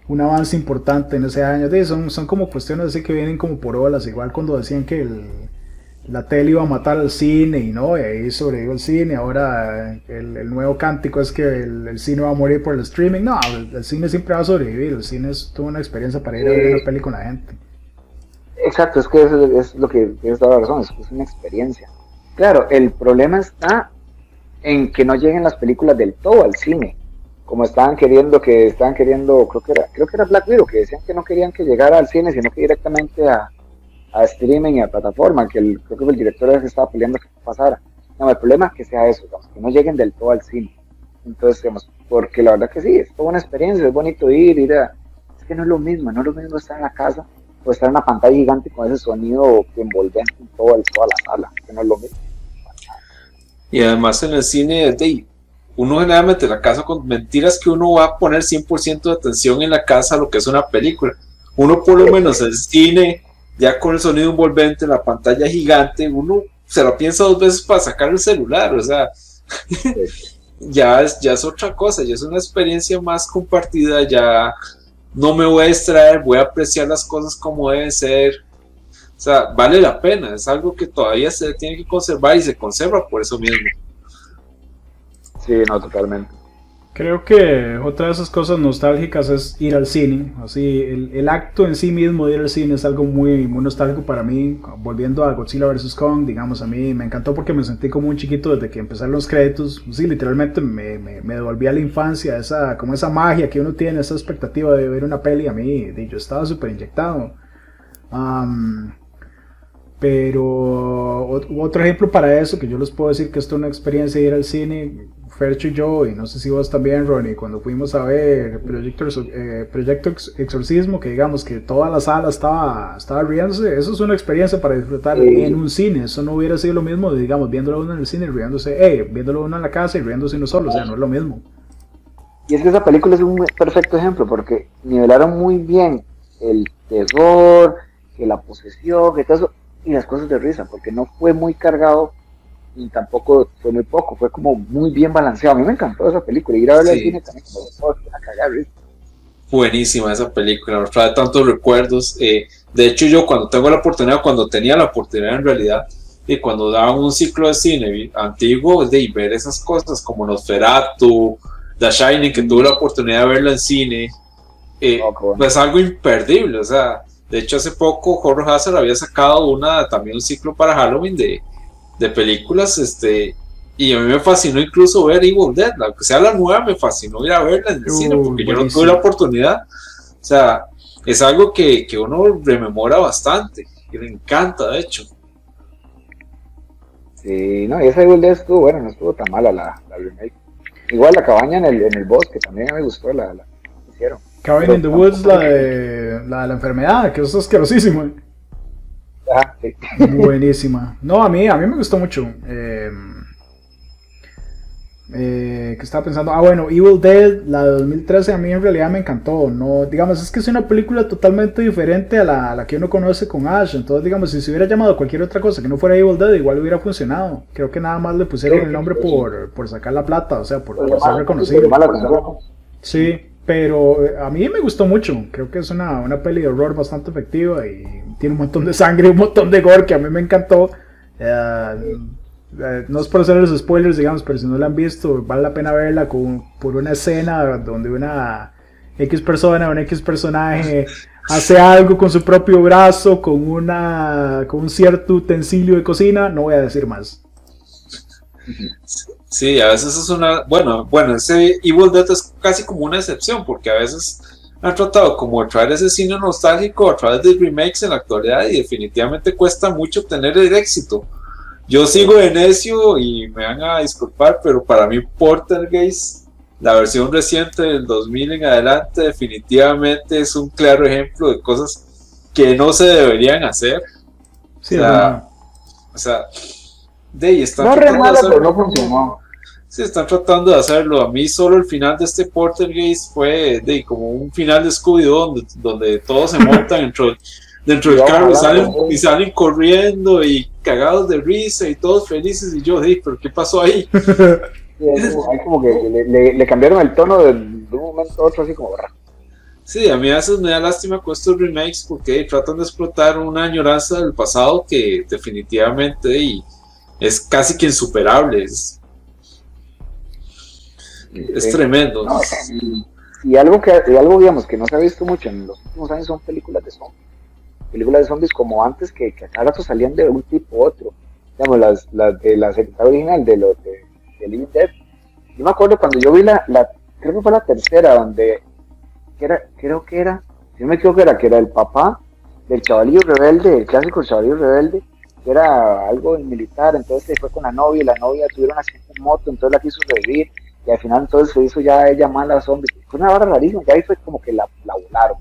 un avance importante en ese año. son, son como cuestiones así que vienen como por olas, igual cuando decían que el, la tele iba a matar al cine y no, y ahí sobrevivió el cine. Ahora el, nuevo cántico es que el, cine va a morir por el streaming. No, el, cine siempre va a sobrevivir. El cine es toda una experiencia para ir a ver una peli con la gente. Exacto, es que es, lo que tienes toda la razón, es, una experiencia. Claro, el problema está en que no lleguen las películas del todo al cine. Como estaban queriendo, que estaban queriendo, creo que era, creo que era Black Widow, que decían que no querían que llegara al cine, sino que directamente a, a streaming y a plataforma, que el, creo que el director que estaba peleando que pasara. No, el problema es que sea eso, que no lleguen del todo al cine. Entonces, digamos, porque la verdad que sí, es toda una experiencia, es bonito ir, ir a... Es que no es lo mismo, no es lo mismo estar en la casa o estar en una pantalla gigante con ese sonido que envolvente en todo toda la sala, que no es lo mismo. Y además en el cine, de, uno generalmente en la casa con mentiras que uno va a poner 100% de atención en la casa a lo que es una película. Uno por lo menos el cine ya con el sonido envolvente, la pantalla gigante, uno se lo piensa dos veces para sacar el celular, o sea, [laughs] ya, es, ya es otra cosa, ya es una experiencia más compartida, ya no me voy a distraer, voy a apreciar las cosas como deben ser, o sea, vale la pena, es algo que todavía se tiene que conservar y se conserva por eso mismo. Sí, no, totalmente. Creo que otra de esas cosas nostálgicas es ir al cine. Así, el, acto en sí mismo de ir al cine es algo muy, muy nostálgico para mí. Volviendo a Godzilla vs. Kong, digamos, a mí me encantó porque me sentí como un chiquito desde que empezaron los créditos. Sí, literalmente me, me, me devolví a la infancia, esa, como esa magia que uno tiene, esa expectativa de ver una peli. A mí, yo estaba súper inyectado. Pero otro ejemplo para eso, que yo les puedo decir que esto es una experiencia de ir al cine, Fercho y yo, y no sé si vos también, Ronnie, cuando fuimos a ver Proyecto, eh, Proyecto Exorcismo, que digamos que toda la sala estaba, estaba riéndose, eso es una experiencia para disfrutar en un cine. Eso no hubiera sido lo mismo, digamos, viéndolo uno en el cine y riéndose, eh, viéndolo uno en la casa y riéndose uno solo, o sea, no es lo mismo. Y es que esa película es un perfecto ejemplo, porque nivelaron muy bien el terror, que la posesión, que todo eso, y las cosas de risa, porque no fue muy cargado y tampoco fue muy poco, fue como muy bien balanceado. A mí me encantó esa película, ir a verla al cine también, cagar, Buenísima esa película, nos trae tantos recuerdos. Eh, de hecho, yo cuando tengo la oportunidad, cuando tenía la oportunidad en realidad, y cuando daban un ciclo de cine antiguo, de ver esas cosas como Nosferatu, The Shining, que tuve la oportunidad de verla en cine, eh, oh, pues algo imperdible. O sea, de hecho, hace poco Horror Hazard había sacado una, también un ciclo para Halloween de, de películas, este, y a mí me fascinó incluso ver Evil Dead, aunque sea la nueva, me fascinó ir a verla en el cine porque yo no tuve la oportunidad. O sea, es algo que, que uno rememora bastante, que le encanta, de hecho. Sí, no, y esa Evil Dead estuvo, bueno, no estuvo tan mala la, la remake. Igual la cabaña en el, en el bosque también me gustó la. Cabin in the Woods, la de, la de la enfermedad, que eso es asquerosísimo. ¿eh? [laughs] Buenísima. No, a mí, a mí me gustó mucho. Eh, eh, que estaba pensando, ah bueno, Evil Dead, la de 2013 a mí en realidad me encantó, no, digamos, es que es una película totalmente diferente a la, que uno conoce con Ash, entonces digamos, si se hubiera llamado cualquier otra cosa que no fuera Evil Dead, igual hubiera funcionado, creo que nada más le pusieron el nombre por, por sacar la plata, o sea, por, ser reconocido. Sí, Pero a mí me gustó mucho. Creo que es una, una peli de horror bastante efectiva y tiene un montón de sangre, un montón de gore que a mí me encantó. Eh, eh, no es por hacer los spoilers, digamos, pero si no la han visto, vale la pena verla con, por una escena donde una X persona, un X personaje hace algo con su propio brazo, con, una, con un cierto utensilio de cocina. No voy a decir más. [laughs] Sí, a veces es una. Bueno, bueno, ese Evil Dead es casi como una excepción, porque a veces han tratado como de traer ese cine nostálgico a través de remakes en la actualidad y definitivamente cuesta mucho obtener el éxito. Yo sigo de necio y me van a disculpar, pero para mí Portergeist, la versión reciente del 2000 en adelante, definitivamente es un claro ejemplo de cosas que no se deberían hacer. Sí, o sea, de ahí están no tratando de no funcionó. Sí, están tratando de hacerlo. A mí solo el final de este Portergeist fue de como un final de Scooby-Doo donde, donde todos se montan dentro dentro del carro y salen, y salen corriendo y cagados de risa y todos felices y yo, hey, pero ¿qué pasó ahí? [laughs] Sí, como, que le, le, cambiaron el tono de, un momento a otro así como Sí, a mí a veces me da lástima con estos remakes porque tratan de explotar una añoranza del pasado que definitivamente y es casi que insuperable. Es, tremendo. y, algo que algo digamos que no se ha visto mucho en los últimos años son películas de zombies películas de zombies como antes que, que a cada rato salían de un tipo u otro. Digamos, las, las de la serie original de los de, de Living Dead. Yo me acuerdo cuando yo vi la, la, creo que fue la tercera, donde que era, creo que era, yo me equivoco, era que era el papá del chavalillo rebelde, el clásico chavalillo rebelde, que era algo militar, entonces se fue con la novia y la novia tuvieron accidente en moto, entonces la quiso revivir y al final entonces se hizo ya ella mala zombie. Fue una barra rarísima, ya ahí fue como que la, la volaron.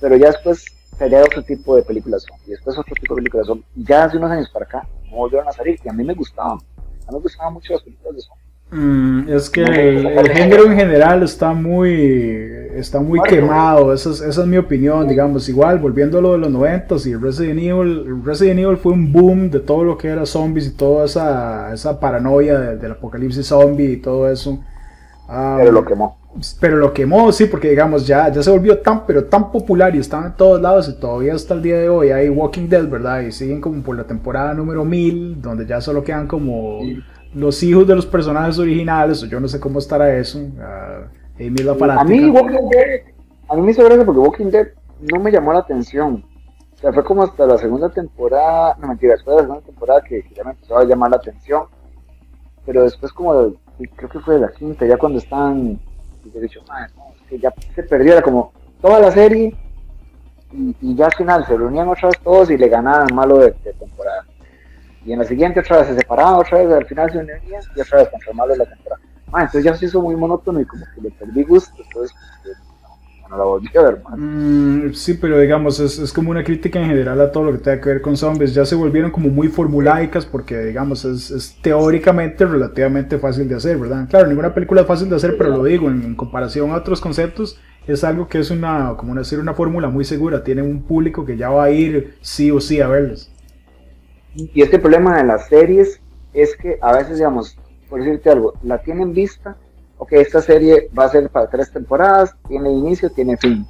Pero ya después sería otro tipo de películas y después otro tipo de películas son. Ya hace unos años para acá no volvieron a salir, y a mí me gustaban. A mí me gustaban mucho las películas de zombies. Mm, es que el, género en general está muy está muy quemado, esa es, esa es mi opinión, digamos, igual volviendo a lo de los noventas y Resident Evil, Resident Evil fue un boom de todo lo que era zombies y toda esa, esa paranoia del apocalipsis zombie y todo eso. Pero lo quemó. pero lo quemó, sí, porque digamos, ya, ya se volvió tan, pero tan popular y están en todos lados y todavía hasta el día de hoy hay Walking Dead, ¿verdad? Y siguen como por la temporada número 1000, donde ya solo quedan como los hijos de los personajes originales, o yo no sé cómo estará eso. Uh, a mí Walking Dead, a mí me hizo gracia porque Walking Dead no me llamó la atención. O sea, fue como hasta la segunda temporada, no mentira, después de la segunda temporada que, ya me empezó a llamar la atención. Pero después como, creo que fue de la quinta, ya cuando están y he dicho, que ya se perdió, era como toda la serie y, ya al final se reunían otra vez todos y le ganaban malo de, temporada. Y en la siguiente otra vez se separaban, otra vez al final se unían y otra vez contra malo la temporada. entonces ya se hizo muy monótono y como que le perdí gusto, entonces no la volví a ver más. Mm, sí, pero digamos, es, es, como una crítica en general a todo lo que tenga que ver con zombies. Ya se volvieron como muy formulaicas porque, digamos, es, es teóricamente relativamente fácil de hacer, ¿verdad? Claro, ninguna película es fácil de hacer, pero lo digo, en, comparación a otros conceptos, es algo que es una, como decir, una fórmula muy segura. Tienen un público que ya va a ir sí o sí a verles. Y este problema de las series es que a veces, digamos, por decirte algo, la tienen vista ok, esta serie va a ser para tres temporadas, tiene inicio, tiene fin.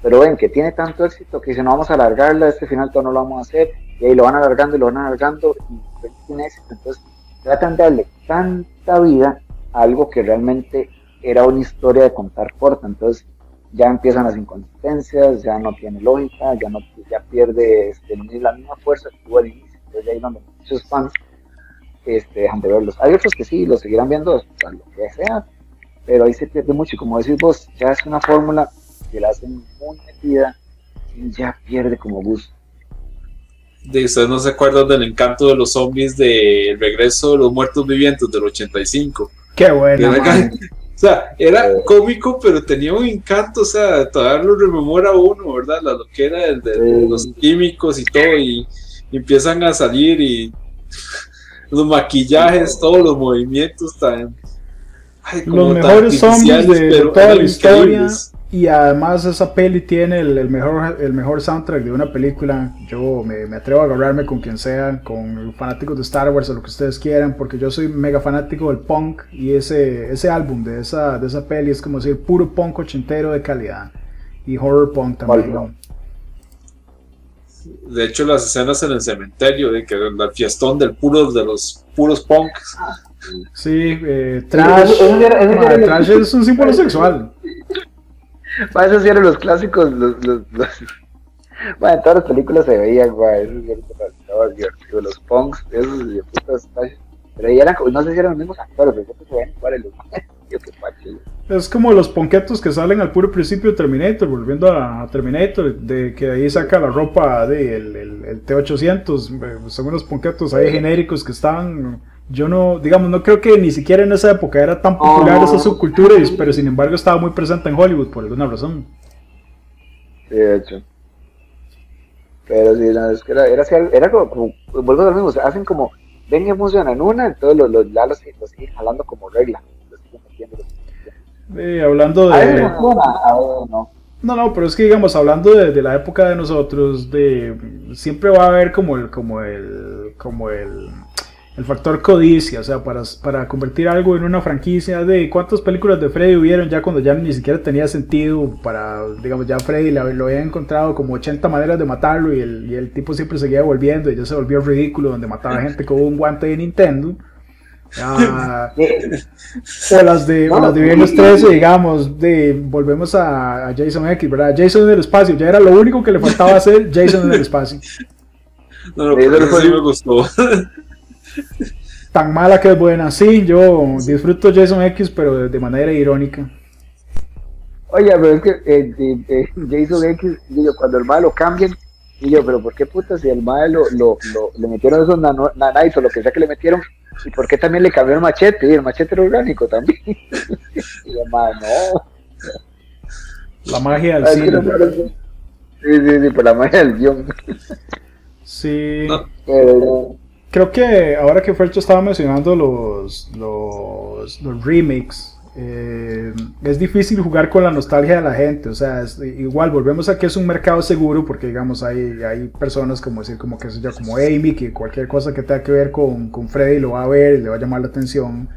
Pero ven que tiene tanto éxito que dicen, no vamos a alargarla, este final todo no lo vamos a hacer, y ahí lo van alargando y lo van alargando, y pues, tiene éxito. Entonces tratan de darle tanta vida a algo que realmente era una historia de contar corta. Entonces ya empiezan las inconsistencias, ya no tiene lógica, ya no ya pierde este, la misma fuerza que tuvo al inicio. Entonces ahí donde muchos fans este, dejan de verlos. Hay otros que sí, los seguirán viendo, lo que sea, pero ahí se pierde mucho. Y como decís vos, ya es una fórmula que la hacen muy metida y ya pierde como gusto. De ustedes no se acuerdan del encanto de los zombies de regreso de los muertos vivientes del 85. Qué bueno. [laughs] O sea, era cómico, pero tenía un encanto, o sea, todavía lo rememora uno, ¿verdad? La lo que era el de los químicos y todo, y, y empiezan a salir y [laughs] los maquillajes, todos los movimientos tan... los mejores zombies de toda la historia Y además esa peli tiene el, mejor, el mejor soundtrack de una película. Yo me, atrevo a agarrarme con quien sea, con fanáticos de Star Wars o lo que ustedes quieran, porque yo soy mega fanático del punk y ese, ese álbum de esa, de esa peli es como decir puro punk ochentero de calidad. Y horror punk también. De hecho, las escenas en el cementerio, de que el fiestón del puro, de los puros punks. Sí, eh, trash. trash es un símbolo sexual. Para eso sí eran los clásicos, los, los, Bueno, en todas las películas se veían, güey, eso los punks, esos de putas, pero ahí eran, no sé si eran los mismos actores, pero se ven iguales [laughs] los es como los ponquetos que salen al puro principio de Terminator, volviendo a Terminator, de que ahí saca la ropa de el, el, T800, eh, son unos ponquetos ahí genéricos que estaban yo no, digamos, no creo que ni siquiera en esa época era tan popular esa subcultura, pero sin embargo estaba muy presente en Hollywood por alguna razón. Sí, de hecho. Pero sí, no, es que era, era, era como, vuelvo a lo mismo, hacen como, ven que funciona en una, entonces los, los, los, los siguen jalando como regla. Sí, hablando de... no. No, no, pero es que digamos, hablando de, de, la época de nosotros, de siempre va a haber como el, como el, como el, el factor codicia, o sea, para, para convertir algo en una franquicia de cuántas películas de Freddy hubieron ya cuando ya ni siquiera tenía sentido para, digamos, ya Freddy lo, había encontrado como 80 maneras de matarlo y el, y el tipo siempre seguía volviendo y ya se volvió ridículo donde mataba gente con un guante de Nintendo. Ah, [laughs] o las de, o las de Viernes 13, digamos, de, volvemos a, Jason X, ¿verdad? Jason en el espacio, ya era lo único que le faltaba hacer Jason en el espacio. [laughs] No, no, pero sí me gustó. [laughs] Tan mala que es buena. Sí, yo disfruto Jason X, pero de, manera irónica. Oye, pero es que eh, eh, Jason X, digo, cuando el malo lo cambian, y yo, pero ¿por qué puta si el malo lo, lo, le metieron esos nanaitos, lo que sea que le metieron, y por qué también le cambiaron machete? Y el machete era orgánico también. [laughs] y yo, no. La magia del cine. sí, sí, sí, por la magia del guion. Sí. Pero, Creo que ahora que Fercho estaba mencionando los, los, los remakes, eh, es difícil jugar con la nostalgia de la gente. O sea, igual volvemos a que es un mercado seguro porque, digamos, hay, hay personas como decir, como que yo, como Amy, que cualquier cosa que tenga que ver con, con Freddy lo va a ver y le va a llamar la atención.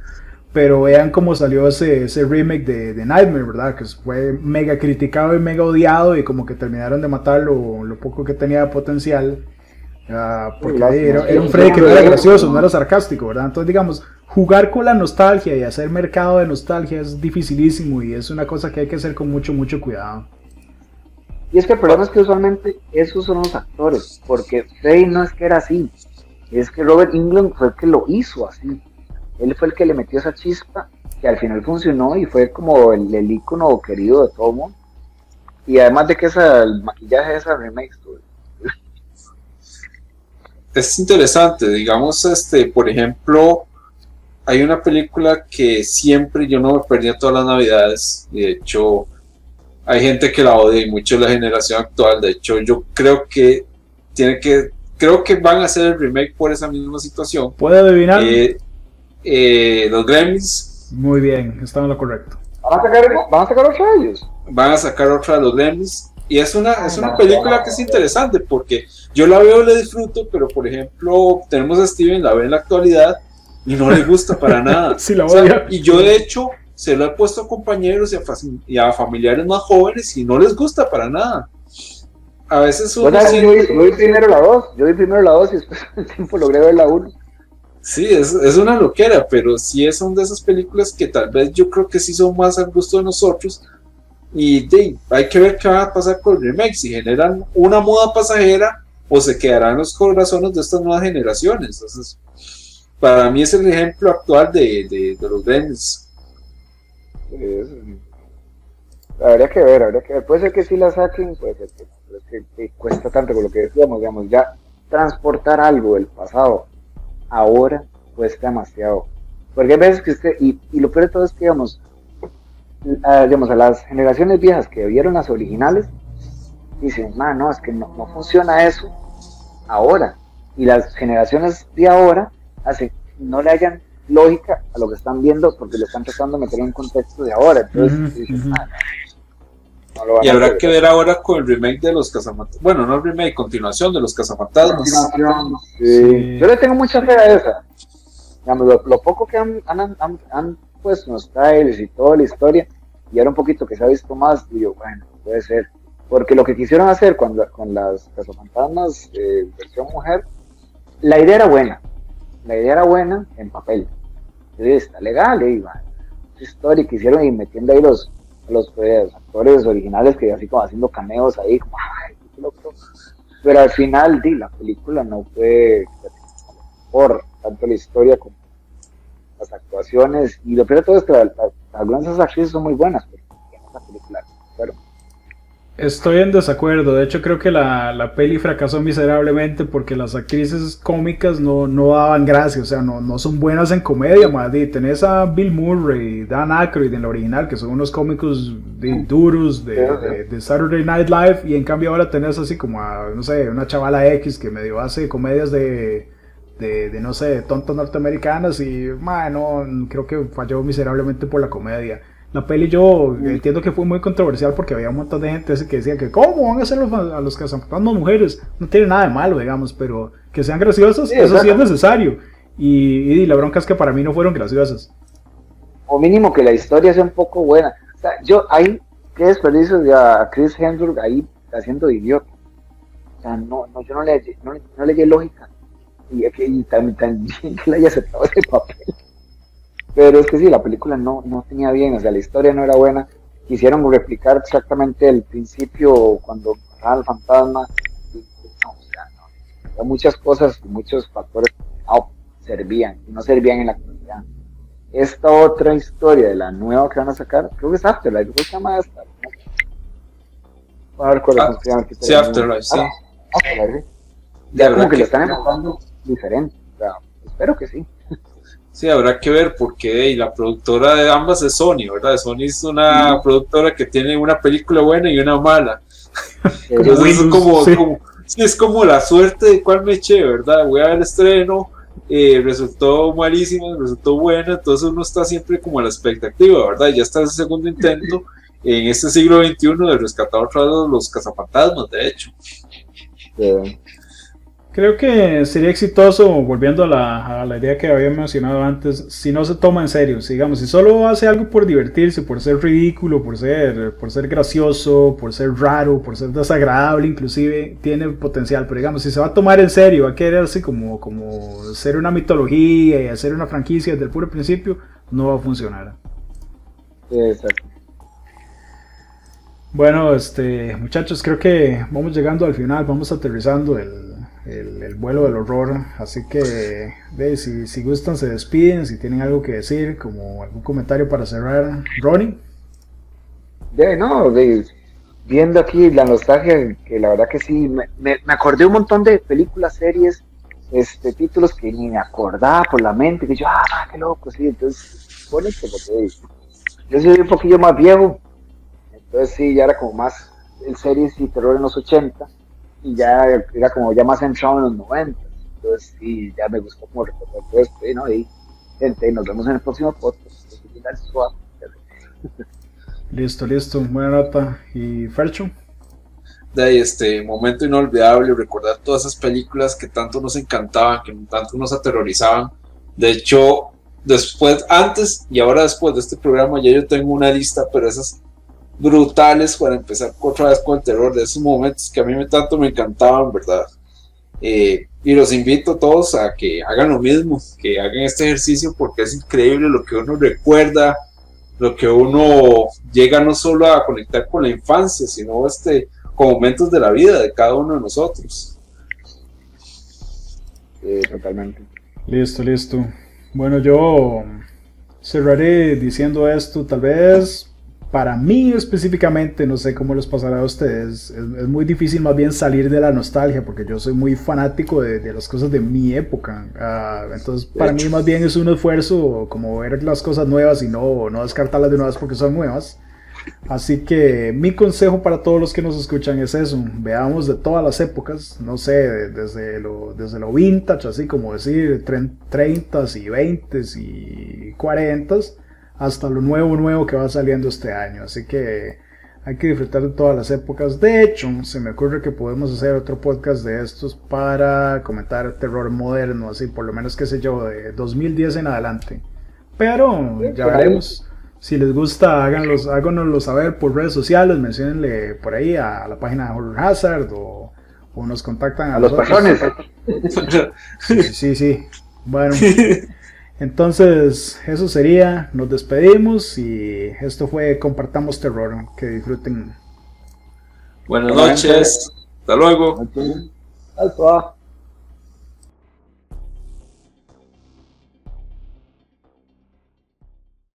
Pero vean cómo salió ese, ese remake de, Nightmare, ¿verdad? Que fue mega criticado y mega odiado y como que terminaron de matar lo, lo poco que tenía de potencial. Ah, porque era, un Freddy que no era gracioso, no era sarcástico, ¿verdad? Entonces, digamos, jugar con la nostalgia y hacer mercado de nostalgia es dificilísimo y es una cosa que hay que hacer con mucho, mucho cuidado. Y es que el problema es que usualmente esos son los actores, porque Freddy no es que era así, es que Robert England fue el que lo hizo así. Él fue el que le metió esa chispa que al final funcionó y fue como el, el ícono querido de todo mundo. Y además de que esa, el maquillaje de esa remake es interesante, digamos, este, por ejemplo, hay una película que siempre yo no me perdía todas las navidades, de hecho, hay gente que la odia y mucho la generación actual, de hecho, yo creo que tiene que, creo que van a hacer el remake por esa misma situación. ¿Puede adivinar? Eh, eh, los Gremlins. Muy bien, están en lo correcto. ¿Van a sacar, van a sacar otra de ellos? Van a sacar otra de los Gremlins y es una, es una película que es interesante porque yo la veo y la disfruto, pero por ejemplo, tenemos a Steven, la ve en la actualidad y no le gusta para nada. [laughs] sí, la y yo de hecho se lo he puesto a compañeros y a, familiares más jóvenes y no les gusta para nada. A veces uno yo, vi, primero la 2, yo vi primero la 2 y después [laughs] el tiempo logré ver la 1. Sí, es, es, una loquera, pero sí son de esas películas que tal vez yo creo que sí son más al gusto de nosotros, y hay que ver qué va a pasar con el remake, si generan una moda pasajera o se quedarán los corazones de estas nuevas generaciones. Entonces, para mí es el ejemplo actual de, los Gremlins. habría que ver, habría que ver. Puede ser que sí la saquen, puede ser que, cuesta tanto con lo que decíamos, digamos, ya transportar algo del pasado ahora cuesta demasiado. Porque hay veces que usted, y, y lo peor de todo es que, digamos, a, digamos, a las generaciones viejas que vieron las originales, dicen, no, es que no, no funciona eso ahora. Y las generaciones de ahora hacen, no le hayan lógica a lo que están viendo porque lo están tratando de meter en un contexto de ahora. Entonces, y habrá que ver ahora con el remake de los Cazafantasmas. Bueno, no el remake, continuación de los Cazafantasmas. Sí. Yo le tengo mucha fe a esa. lo, poco que han, han, han, han puesto los trailers y toda la historia, y ahora un poquito que se ha visto más, digo, bueno, puede ser. Porque lo que quisieron hacer con, con las Cazafantasmas eh, versión mujer, la idea era buena. La idea era buena en papel. Está legal, y va. historia que hicieron y metiendo ahí los, los, pues, actores originales que así como haciendo cameos ahí, como, ay, qué loco. Pero al final, di, la película no fue por tanto la historia como las actuaciones. Y lo peor de todo es que algunas de esas actrices son muy buenas, pero película pero Estoy en desacuerdo. De hecho, creo que la, la, peli fracasó miserablemente porque las actrices cómicas no, no daban gracia. O sea, no, no son buenas en comedia, madre. Tenés a Bill Murray, Dan Aykroyd en la original, que son unos cómicos de, duros de, de, Saturday Night Live. Y en cambio ahora tenés así como a, no sé, una chavala X que medio hace comedias de, de, de no sé, tontas norteamericanas. Y, madre, no, creo que falló miserablemente por la comedia. La peli yo entiendo que fue muy controversial porque había un montón de gente que decía que ¿cómo van a hacer los, a los cazafantasmas mujeres? No tiene nada de malo, digamos, pero que sean graciosas, eso sí es necesario. Y, la bronca es que para mí no fueron graciosas. O mínimo que la historia sea un poco buena. O sea, yo ahí, qué desperdicio de a Chris Hemsworth ahí haciendo de idiota. O sea, no, no yo no le, no, no le lógica. Y, y también, también que le haya aceptado ese papel. Pero es que sí, la película no, no tenía bien, o sea, la historia no era buena. Quisieron replicar exactamente el principio cuando al fantasma. Y, no, o sea, no. muchas cosas muchos factores no servían, y no servían en la actualidad. Esta otra historia de la nueva que van a sacar, creo que es Afterlife, ¿cómo se llama esta? A ver cuál ah, se llama. Sí, Afterlife, sí. Ah, Afterlife, sí. Ya como que, le están enfocando diferente. O sea, espero que sí. Sí, habrá que ver porque la productora de ambas es Sony, ¿verdad? Sony es una productora que tiene una película buena y una mala. [laughs] Entonces es como, es como la suerte de cuál me eché, ¿verdad? Voy a ver el estreno, eh, resultó malísimo, resultó bueno, entonces uno está siempre como a la expectativa, ¿verdad? Ya está el segundo intento en este siglo XXI de rescatar otra vez los cazafantasmas, de hecho. Creo que sería exitoso, volviendo a la, a la, idea que había mencionado antes, si no se toma en serio, digamos, si solo hace algo por divertirse, por ser ridículo, por ser, por ser gracioso, por ser raro, por ser desagradable, inclusive, tiene potencial, pero digamos, si se va a tomar en serio, va a querer así como, como ser una mitología y hacer una franquicia desde el puro principio, no va a funcionar. Exacto. Bueno, este, muchachos, creo que vamos llegando al final, vamos aterrizando el, el, vuelo del horror. Así que de, si, gustan se despiden, si tienen algo que decir, como algún comentario para cerrar. Ronnie. De, no, viendo aquí la nostalgia, que la verdad que sí, me, me, acordé un montón de películas, series, este títulos que ni me acordaba por la mente, que yo, ah, qué loco, sí, entonces, bonito, porque yo soy un poquillo más viejo, entonces sí, ya era como más el series y terror en los 80 y ya era como ya más centrado en los 90. Entonces, sí, ya me gustó como recordar todo esto. Y, ¿no? y gente, nos vemos en el próximo podcast. Listo, listo, buena nota. ¿Y Fercho? De ahí, este momento inolvidable, recordar todas esas películas que tanto nos encantaban, que tanto nos aterrorizaban. De hecho, después, antes y ahora después de este programa, ya yo tengo una lista, pero esas brutales para empezar otra vez con el terror de esos momentos que a mí me tanto me encantaban, ¿verdad? Eh, y los invito a todos a que hagan lo mismo, que hagan este ejercicio porque es increíble lo que uno recuerda, lo que uno llega no solo a conectar con la infancia, sino este, con momentos de la vida de cada uno de nosotros. totalmente. Listo, listo. Bueno, yo cerraré diciendo esto, tal vez para mí específicamente, no sé cómo les pasará a ustedes, es, muy difícil más bien salir de la nostalgia porque yo soy muy fanático de, las cosas de mi época. Ah, entonces, para mí más bien es un esfuerzo como ver las cosas nuevas y no, no descartarlas de vez porque son nuevas. Así que mi consejo para todos los que nos escuchan es eso, veamos de todas las épocas, no sé, desde lo, desde lo vintage, así como decir 30 y 20 y 40 hasta lo nuevo, nuevo que va saliendo este año. Así que hay que disfrutar de todas las épocas. De hecho, se me ocurre que podemos hacer otro podcast de estos para comentar terror moderno, así por lo menos, qué sé yo, de 2010 en adelante. Pero ya veremos. Si les gusta, háganlos, háganoslo saber por redes sociales, mencionenle por ahí a la página de Horror Hazard o, nos contactan a, los patrones. Sí, sí, sí. Bueno. [laughs] Entonces, eso sería, nos despedimos y esto fue Compartamos Terror, que disfruten. Buenas noches, hasta luego. Hasta